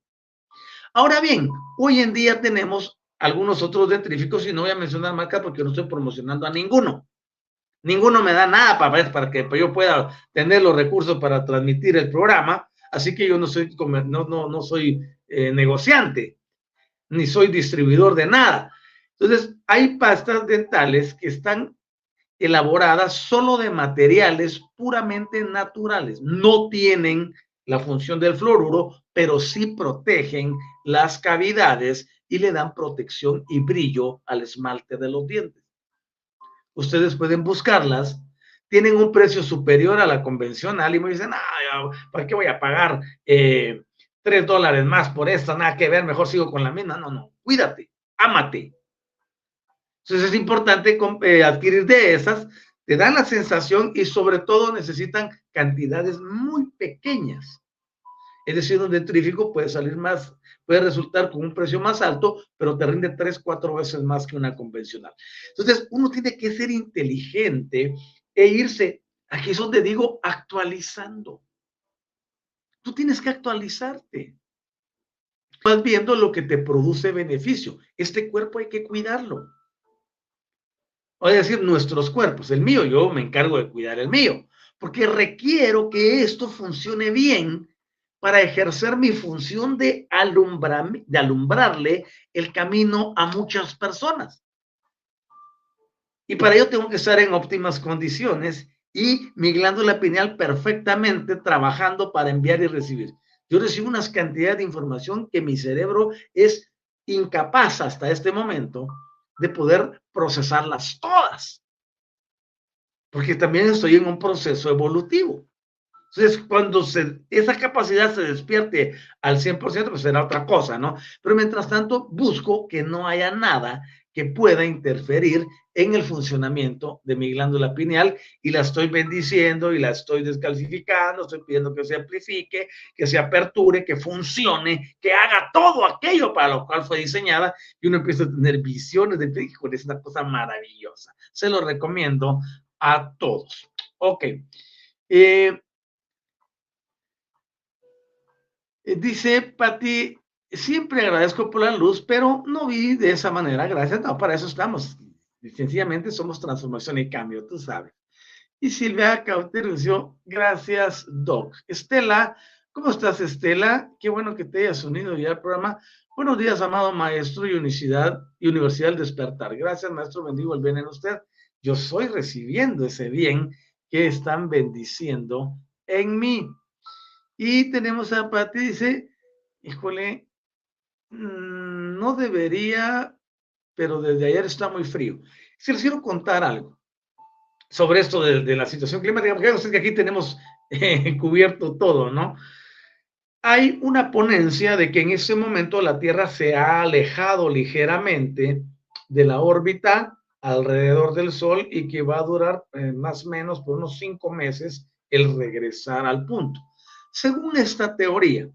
Ahora bien, hoy en día tenemos algunos otros dentríficos y no voy a mencionar marca porque no estoy promocionando a ninguno. Ninguno me da nada para, para que yo pueda tener los recursos para transmitir el programa, así que yo no soy, no, no, no soy eh, negociante, ni soy distribuidor de nada. Entonces, hay pastas dentales que están elaboradas solo de materiales puramente naturales. No tienen la función del fluoruro, pero sí protegen las cavidades y le dan protección y brillo al esmalte de los dientes. Ustedes pueden buscarlas, tienen un precio superior a la convencional y me dicen, ah, ¿para qué voy a pagar eh, tres dólares más por esta? Nada que ver, mejor sigo con la misma. No, no, cuídate, ámate. Entonces es importante eh, adquirir de esas, te dan la sensación y sobre todo necesitan cantidades muy pequeñas. Es decir, un dentrífico puede salir más, puede resultar con un precio más alto, pero te rinde tres, cuatro veces más que una convencional. Entonces, uno tiene que ser inteligente e irse, aquí es donde digo, actualizando. Tú tienes que actualizarte. Vas viendo lo que te produce beneficio. Este cuerpo hay que cuidarlo. A decir nuestros cuerpos, el mío, yo me encargo de cuidar el mío, porque requiero que esto funcione bien para ejercer mi función de, de alumbrarle el camino a muchas personas. Y para ello tengo que estar en óptimas condiciones y mi glándula pineal perfectamente trabajando para enviar y recibir. Yo recibo unas cantidades de información que mi cerebro es incapaz hasta este momento de poder procesarlas todas. Porque también estoy en un proceso evolutivo. Entonces, cuando esa capacidad se despierte al 100%, pues será otra cosa, ¿no? Pero mientras tanto, busco que no haya nada que pueda interferir en el funcionamiento de mi glándula pineal y la estoy bendiciendo y la estoy descalcificando, estoy pidiendo que se amplifique, que se aperture, que funcione, que haga todo aquello para lo cual fue diseñada y uno empieza a tener visiones de, híjole, es una cosa maravillosa. Se lo recomiendo a todos. Ok. Eh, dice Patti, siempre agradezco por la luz, pero no vi de esa manera. Gracias, no, para eso estamos. Sencillamente somos transformación y cambio, tú sabes. Y Silvia Cauterucio, gracias, Doc. Estela, ¿cómo estás, Estela? Qué bueno que te hayas unido ya al programa. Buenos días, amado maestro y Universidad, y Universidad del Despertar. Gracias, maestro, bendigo el bien en usted. Yo soy recibiendo ese bien que están bendiciendo en mí. Y tenemos a Pati, dice, híjole, no debería, pero desde ayer está muy frío. Si les quiero contar algo sobre esto de, la situación climática, porque que aquí tenemos eh, cubierto todo, ¿no? Hay una ponencia de que en ese momento la Tierra se ha alejado ligeramente de la órbita alrededor del Sol y que va a durar eh, más o menos por unos cinco meses el regresar al punto. Según esta teoría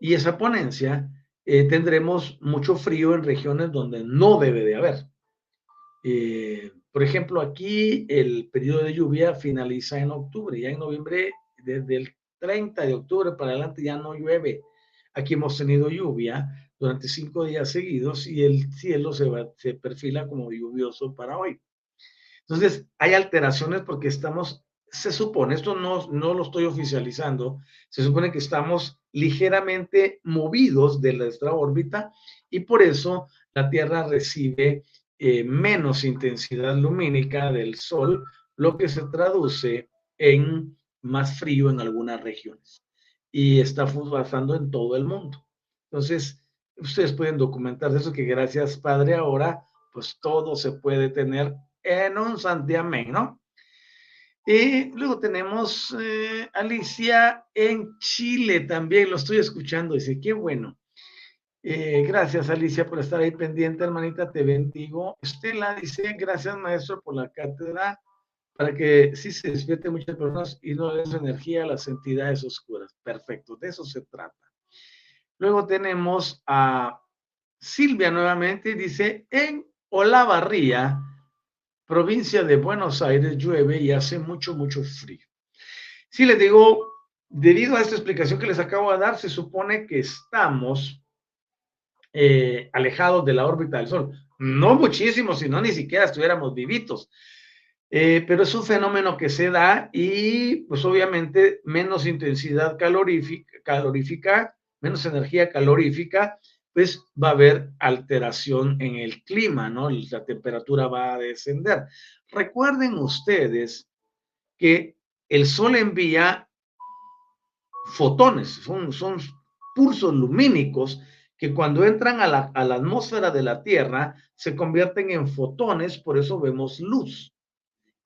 y esa ponencia, eh, tendremos mucho frío en regiones donde no debe de haber. Eh, por ejemplo, aquí el periodo de lluvia finaliza en octubre, ya en noviembre, desde el 30 de octubre para adelante ya no llueve. Aquí hemos tenido lluvia durante cinco días seguidos y el cielo se, se perfila como lluvioso para hoy. Entonces, hay alteraciones porque estamos se supone, esto no, no lo estoy oficializando, se supone que estamos ligeramente movidos de nuestra órbita y por eso la Tierra recibe eh, menos intensidad lumínica del Sol, lo que se traduce en más frío en algunas regiones. Y está pasando en todo el mundo. Entonces, ustedes pueden documentar eso, que gracias, Padre, ahora, pues todo se puede tener en un santiamén, ¿no? Y luego tenemos eh, Alicia en Chile también, lo estoy escuchando, dice, qué bueno. Eh, gracias Alicia por estar ahí pendiente, hermanita, te bendigo. Estela dice, gracias maestro por la cátedra, para que sí se despierte muchas personas y no den su energía a las entidades oscuras. Perfecto, de eso se trata. Luego tenemos a Silvia nuevamente, dice, en Olavarría, provincia de Buenos Aires llueve y hace mucho, mucho frío. Si les digo, debido a esta explicación que les acabo de dar, se supone que estamos eh, alejados de la órbita del Sol. No muchísimo, sino ni siquiera estuviéramos vivitos. Eh, pero es un fenómeno que se da y pues obviamente menos intensidad calorífica, calorífica menos energía calorífica pues va a haber alteración en el clima, ¿no? La temperatura va a descender. Recuerden ustedes que el Sol envía fotones, son, pulsos lumínicos que cuando entran a la atmósfera de la Tierra se convierten en fotones, por eso vemos luz.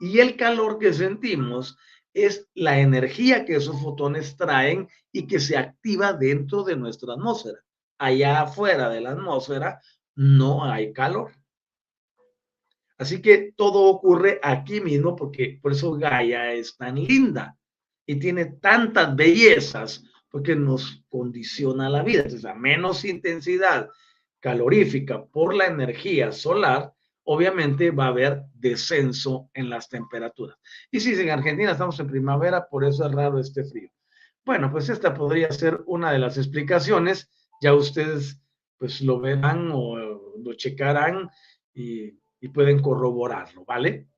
Y el calor que sentimos es la energía que esos fotones traen y que se activa dentro de nuestra atmósfera allá afuera de la atmósfera no hay calor. Así que todo ocurre aquí mismo porque por eso Gaia es tan linda y tiene tantas bellezas, porque nos condiciona la vida. Entonces, a menos intensidad calorífica por la energía solar, obviamente va a haber descenso en las temperaturas. Y si en Argentina estamos en primavera, por eso es raro este frío. Bueno, pues esta podría ser una de las explicaciones. Ya ustedes pues lo verán o lo checarán y, y pueden corroborarlo, ¿vale?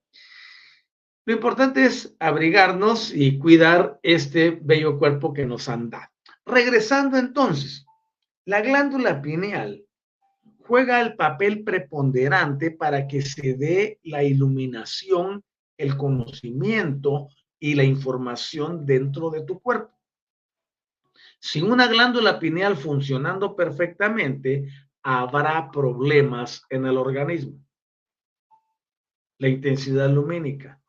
Lo importante es abrigarnos y cuidar este bello cuerpo que nos han dado. Regresando entonces, la glándula pineal juega el papel preponderante para que se dé la iluminación, el conocimiento y la información dentro de tu cuerpo. Sin una glándula pineal funcionando perfectamente, habrá problemas en el organismo. La intensidad lumínica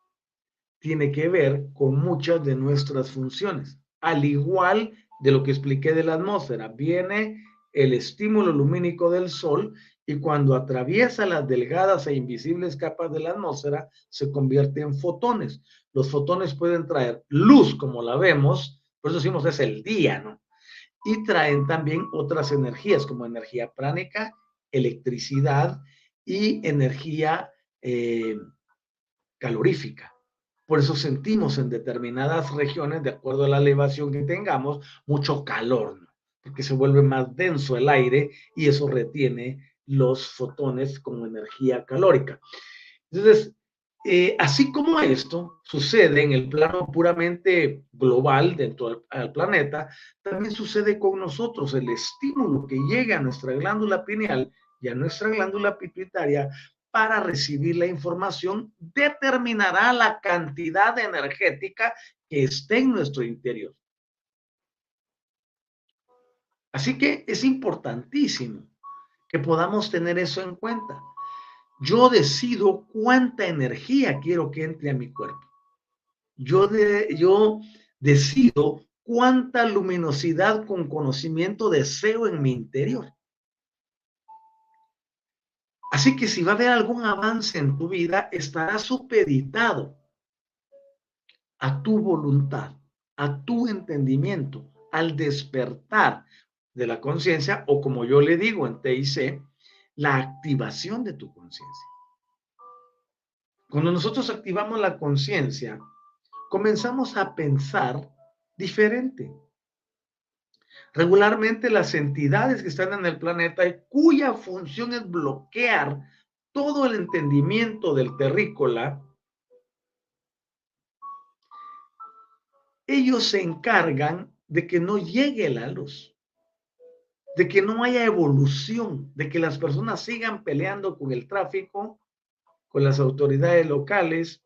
tiene que ver con muchas de nuestras funciones, al igual de lo que expliqué de la atmósfera. Viene el estímulo lumínico del Sol y cuando atraviesa las delgadas e invisibles capas de la atmósfera se convierte en fotones. Los fotones pueden traer luz, como la vemos, por eso decimos es el día, ¿no? Y traen también otras energías, como energía pránica, electricidad y energía eh, calorífica. Por eso sentimos en determinadas regiones, de acuerdo a la elevación que tengamos, mucho calor, porque se vuelve más denso el aire y eso retiene los fotones como energía calórica. Entonces, eh, así como esto sucede en el plano puramente global dentro del, planeta, también sucede con nosotros. El estímulo que llega a nuestra glándula pineal y a nuestra glándula pituitaria para recibir la información determinará la cantidad energética que esté en nuestro interior. Así que es importantísimo que podamos tener eso en cuenta. Yo decido cuánta energía quiero que entre a mi cuerpo. Yo, yo decido cuánta luminosidad con conocimiento deseo en mi interior. Así que si va a haber algún avance en tu vida, estará supeditado a tu voluntad, a tu entendimiento, al despertar de la conciencia o como yo le digo en TIC, la activación de tu conciencia. Cuando nosotros activamos la conciencia, comenzamos a pensar diferente. Regularmente las entidades que están en el planeta y cuya función es bloquear todo el entendimiento del terrícola, ellos se encargan de que no llegue la luz de que no haya evolución, de que las personas sigan peleando con el tráfico, con las autoridades locales,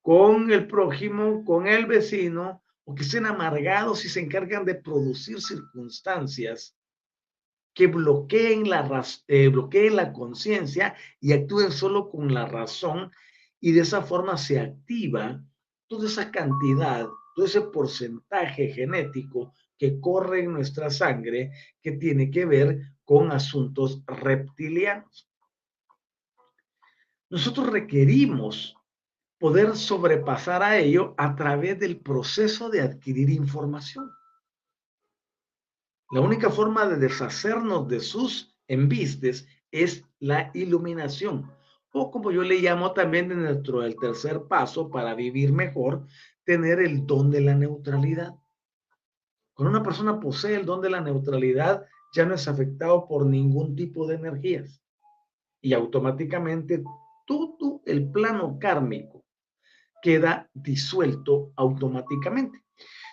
con el prójimo, con el vecino, o que estén amargados y se encargan de producir circunstancias que bloqueen la, eh, bloqueen la conciencia y actúen solo con la razón y de esa forma se activa toda esa cantidad, todo ese porcentaje genético que corre en nuestra sangre que tiene que ver con asuntos reptilianos. Nosotros requerimos poder sobrepasar a ello a través del proceso de adquirir información. La única forma de deshacernos de sus embistes es la iluminación, o como yo le llamo también dentro del tercer paso para vivir mejor, tener el don de la neutralidad. Cuando una persona posee el don de la neutralidad, ya no es afectado por ningún tipo de energías. Y automáticamente todo el plano kármico queda disuelto automáticamente.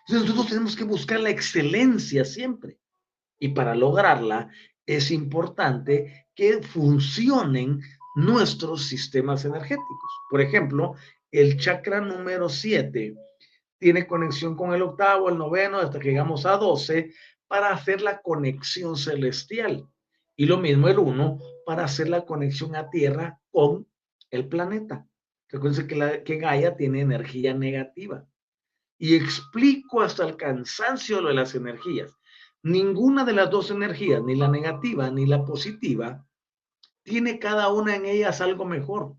Entonces nosotros tenemos que buscar la excelencia siempre. Y para lograrla es importante que funcionen nuestros sistemas energéticos. Por ejemplo, el chakra número 7 tiene conexión con el octavo, el noveno, hasta que llegamos a 12, para hacer la conexión celestial. Y lo mismo el 1 para hacer la conexión a Tierra con el planeta. Recuerden que, que Gaia tiene energía negativa. Y explico hasta el cansancio de las energías. Ninguna de las dos energías, ni la negativa ni la positiva, tiene cada una en ellas algo mejor.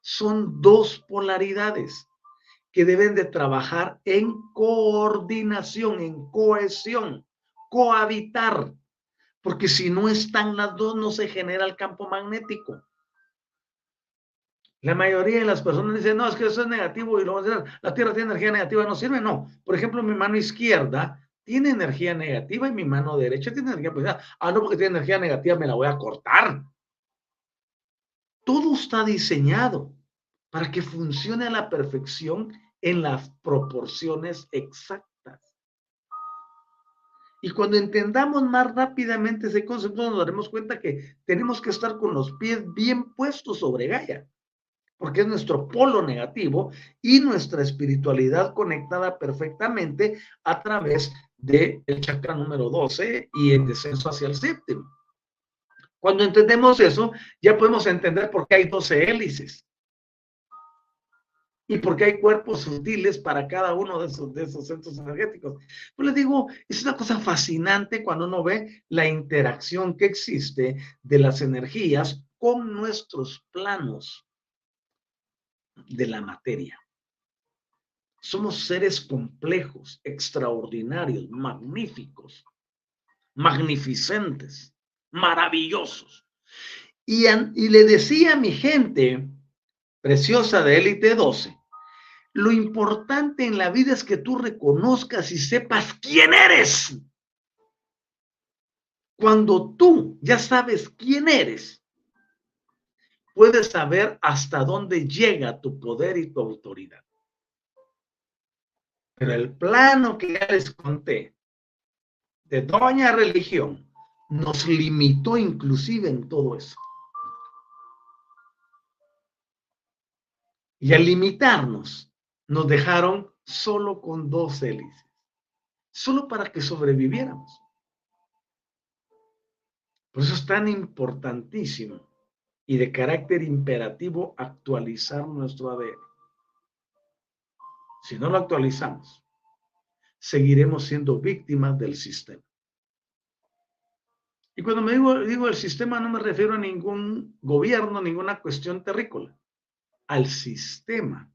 Son dos polaridades que deben de trabajar en coordinación, en cohesión, cohabitar, porque si no están las dos no se genera el campo magnético. La mayoría de las personas dicen, no, es que eso es negativo y lo la Tierra tiene energía negativa, no sirve. No, por ejemplo, mi mano izquierda tiene energía negativa y mi mano derecha tiene energía positiva. Ah, no, porque tiene energía negativa, me la voy a cortar. Todo está diseñado para que funcione a la perfección en las proporciones exactas. Y cuando entendamos más rápidamente ese concepto, nos daremos cuenta que tenemos que estar con los pies bien puestos sobre Gaia, porque es nuestro polo negativo y nuestra espiritualidad conectada perfectamente a través del chakra número 12 y el descenso hacia el séptimo. Cuando entendemos eso, ya podemos entender por qué hay 12 hélices y por qué hay cuerpos sutiles para cada uno de esos, de esos centros energéticos. Pues les digo, es una cosa fascinante cuando uno ve la interacción que existe de las energías con nuestros planos de la materia. Somos seres complejos, extraordinarios, magníficos, magnificentes, maravillosos. Y, y le decía a mi gente preciosa de élite 12, lo importante en la vida es que tú reconozcas y sepas quién eres. Cuando tú ya sabes quién eres, puedes saber hasta dónde llega tu poder y tu autoridad. Pero el plano que ya les conté de doña religión nos limitó inclusive en todo eso. Y al limitarnos, nos dejaron solo con dos hélices, solo para que sobreviviéramos. Por eso es tan importantísimo y de carácter imperativo actualizar nuestro ADN. Si no lo actualizamos, seguiremos siendo víctimas del sistema. Y cuando me digo, digo el sistema no me refiero a ningún gobierno, ninguna cuestión terrícola, al sistema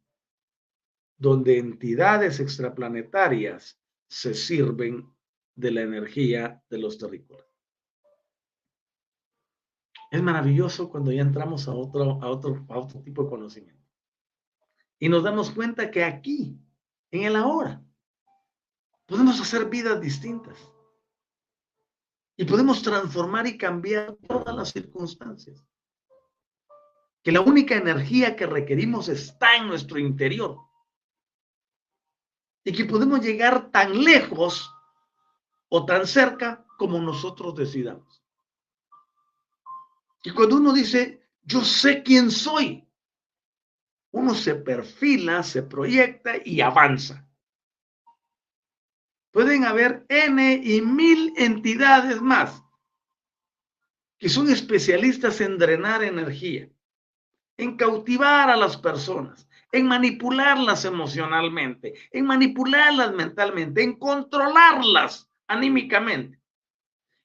donde entidades extraplanetarias se sirven de la energía de los terrícolas. Es maravilloso cuando ya entramos a otro, a otro, a otro tipo de conocimiento. Y nos damos cuenta que aquí, en el ahora, podemos hacer vidas distintas. Y podemos transformar y cambiar todas las circunstancias. Que la única energía que requerimos está en nuestro interior. Y que podemos llegar tan lejos o tan cerca como nosotros decidamos. Y cuando uno dice, yo sé quién soy, uno se perfila, se proyecta y avanza. Pueden haber N y mil entidades más que son especialistas en drenar energía, en cautivar a las personas, en manipularlas emocionalmente, en manipularlas mentalmente, en controlarlas anímicamente.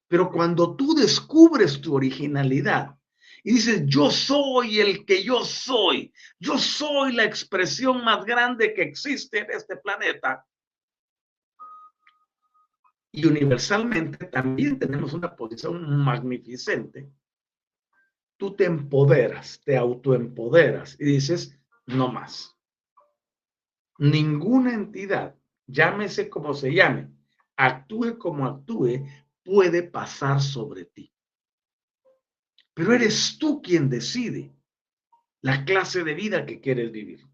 Pero cuando tú descubres tu originalidad y dices, yo soy el que yo soy, yo soy la expresión más grande que existe en este planeta, y universalmente también tenemos una posición magnificente, tú te empoderas, te autoempoderas y dices, no más. Ninguna entidad, llámese como se llame, actúe como actúe, puede pasar sobre ti. Pero eres tú quien decide la clase de vida que quieres vivir.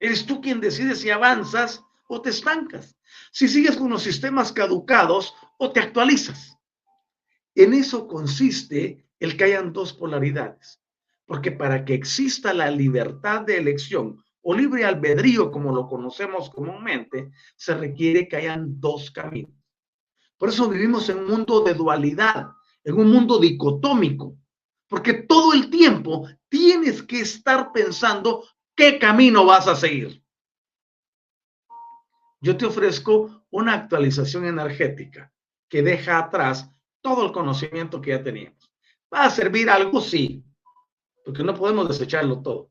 Eres tú quien decide si avanzas o te estancas, si sigues con los sistemas caducados o te actualizas. En eso consiste el que hayan dos polaridades, porque para que exista la libertad de elección o libre albedrío como lo conocemos comúnmente, se requiere que hayan dos caminos. Por eso vivimos en un mundo de dualidad, en un mundo dicotómico, porque todo el tiempo tienes que estar pensando qué camino vas a seguir yo te ofrezco una actualización energética que deja atrás todo el conocimiento que ya teníamos. ¿Va a servir algo? Sí, porque no podemos desecharlo todo.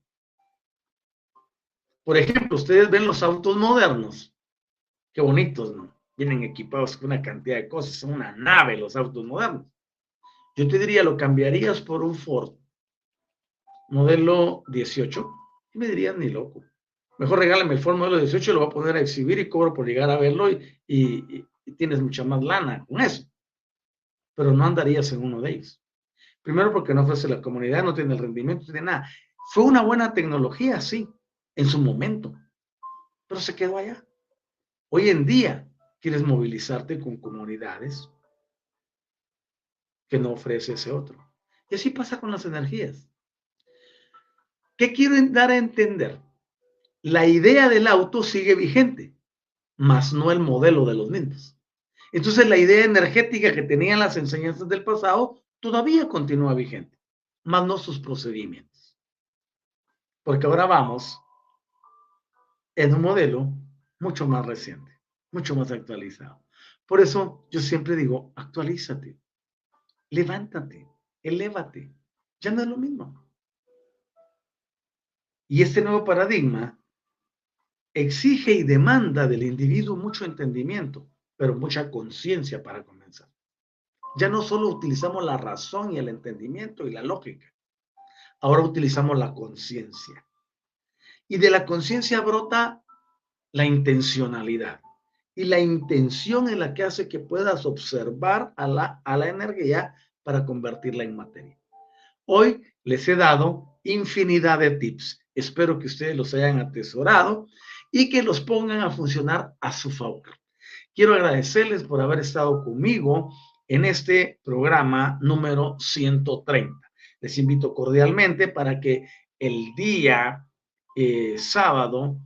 Por ejemplo, ustedes ven los autos modernos. Qué bonitos, ¿no? Vienen equipados con una cantidad de cosas, son una nave los autos modernos. Yo te diría, ¿lo cambiarías por un Ford modelo 18? Y me dirías, ni loco. Mejor regálame el Ford modelo 18, lo voy a poner a exhibir y cobro por llegar a verlo y, tienes mucha más lana con eso. Pero no andarías en uno de ellos. Primero porque no ofrece la comunidad, no tiene el rendimiento, no tiene nada. Fue una buena tecnología, sí, en su momento, pero se quedó allá. Hoy en día quieres movilizarte con comunidades que no ofrece ese otro. Y así pasa con las energías. ¿Qué quiero dar a entender? La idea del auto sigue vigente, más no el modelo de los mismos. Entonces la idea energética que tenían las enseñanzas del pasado todavía continúa vigente, más no sus procedimientos. Porque ahora vamos en un modelo mucho más reciente, mucho más actualizado. Por eso yo siempre digo, actualízate, levántate, elévate. Ya no es lo mismo. Y este nuevo paradigma exige y demanda del individuo mucho entendimiento, pero mucha conciencia para comenzar. Ya no solo utilizamos la razón y el entendimiento y la lógica, ahora utilizamos la conciencia. Y de la conciencia brota la intencionalidad. Y la intención es la que hace que puedas observar a la, a la energía para convertirla en materia. Hoy les he dado infinidad de tips. Espero que ustedes los hayan atesorado y que los pongan a funcionar a su favor. Quiero agradecerles por haber estado conmigo en este programa número 130. Les invito cordialmente para que el día eh, sábado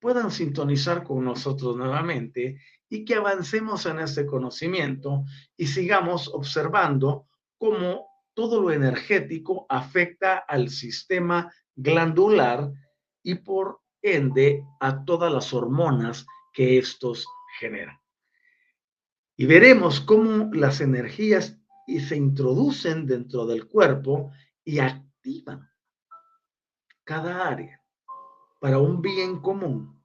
puedan sintonizar con nosotros nuevamente y que avancemos en este conocimiento y sigamos observando cómo todo lo energético afecta al sistema glandular y por ende a todas las hormonas que estos generan. Y veremos cómo las energías se introducen dentro del cuerpo y activan cada área para un bien común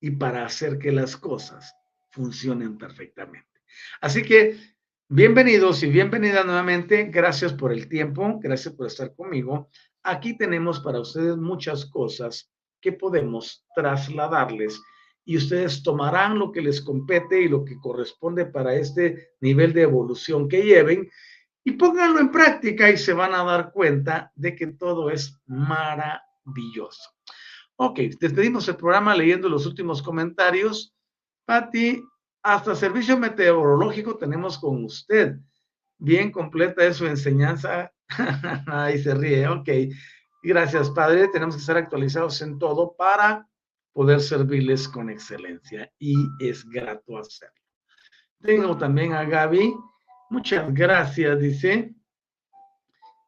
y para hacer que las cosas funcionen perfectamente. Así que bienvenidos y bienvenida nuevamente. Gracias por el tiempo, gracias por estar conmigo. Aquí tenemos para ustedes muchas cosas que podemos trasladarles y ustedes tomarán lo que les compete y lo que corresponde para este nivel de evolución que lleven y pónganlo en práctica y se van a dar cuenta de que todo es maravilloso. Ok, despedimos el programa leyendo los últimos comentarios. Patti, hasta servicio meteorológico tenemos con usted. Bien completa es su enseñanza. Ahí se ríe, ok. Gracias, padre. Tenemos que estar actualizados en todo para poder servirles con excelencia y es grato hacerlo. Tengo también a Gaby. Muchas gracias, dice.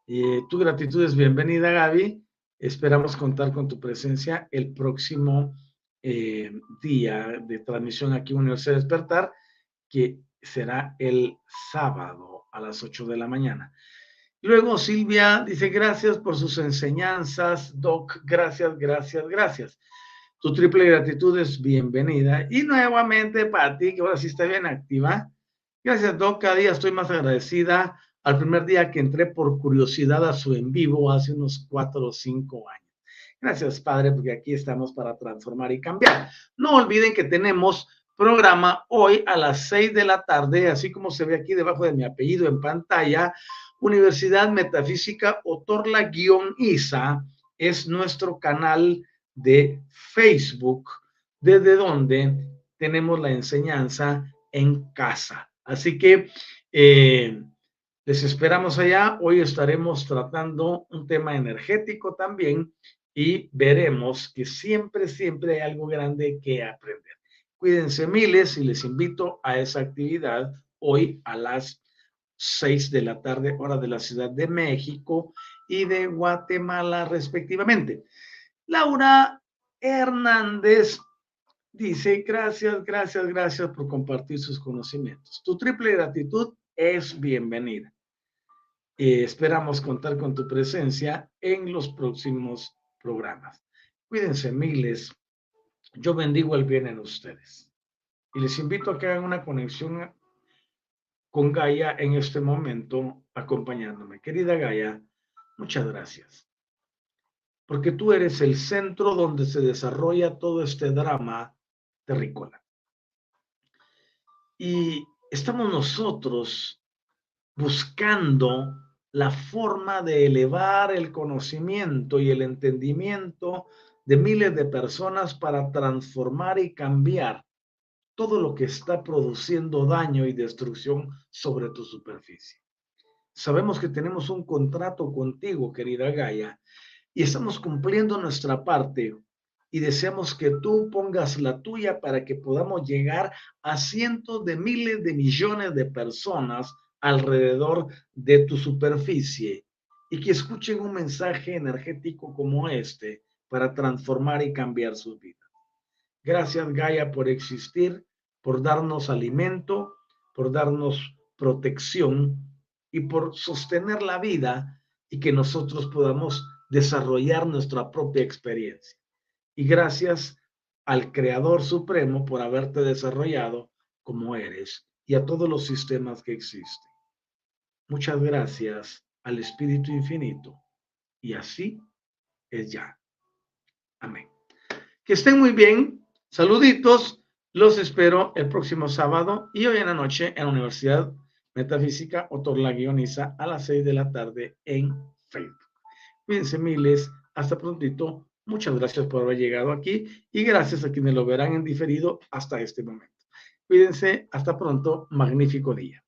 Eh, tu gratitud es bienvenida, Gaby. Esperamos contar con tu presencia el próximo eh, día de transmisión aquí en Universidad Despertar, que será el sábado a las 8 de la mañana. Luego Silvia dice, gracias por sus enseñanzas, Doc, gracias, gracias, gracias. Tu triple gratitud es bienvenida. Y nuevamente, Patti, que ahora sí está bien activa. Gracias, Doc. Cada día estoy más agradecida al primer día que entré por curiosidad a su en vivo hace unos cuatro o cinco años. Gracias, Padre, porque aquí estamos para transformar y cambiar. No olviden que tenemos programa hoy a las seis de la tarde, así como se ve aquí debajo de mi apellido en pantalla, Universidad Metafísica Otorla-ISA es nuestro canal de Facebook, desde donde tenemos la enseñanza en casa. Así que eh, les esperamos allá. Hoy estaremos tratando un tema energético también y veremos que siempre, siempre hay algo grande que aprender. Cuídense miles y les invito a esa actividad hoy a las seis de la tarde, hora de la Ciudad de México y de Guatemala respectivamente. Laura Hernández dice, gracias, gracias, gracias por compartir sus conocimientos. Tu triple gratitud es bienvenida. Eh, esperamos contar con tu presencia en los próximos programas. Cuídense miles yo bendigo el bien en ustedes. Y les invito a que hagan una conexión con Gaia en este momento, acompañándome. Querida Gaia, muchas gracias. Porque tú eres el centro donde se desarrolla todo este drama terrícola. Y estamos nosotros buscando la forma de elevar el conocimiento y el entendimiento de miles de personas para transformar y cambiar todo lo que está produciendo daño y destrucción sobre tu superficie. Sabemos que tenemos un contrato contigo, querida Gaia, y estamos cumpliendo nuestra parte y deseamos que tú pongas la tuya para que podamos llegar a cientos de miles de millones de personas alrededor de tu superficie y que escuchen un mensaje energético como este para transformar y cambiar sus vidas. Gracias Gaia por existir, por darnos alimento, por darnos protección y por sostener la vida y que nosotros podamos desarrollar nuestra propia experiencia. Y gracias al Creador Supremo por haberte desarrollado como eres y a todos los sistemas que existen. Muchas gracias al Espíritu Infinito. Y así es ya. Amén. Que estén muy bien. Saluditos. Los espero el próximo sábado y hoy en la noche en la Universidad Metafísica Otorla Guioniza a las 6 de la tarde en Facebook. Cuídense miles. Hasta prontito. Muchas gracias por haber llegado aquí y gracias a quienes lo verán en diferido hasta este momento. Cuídense. Hasta pronto. Magnífico día.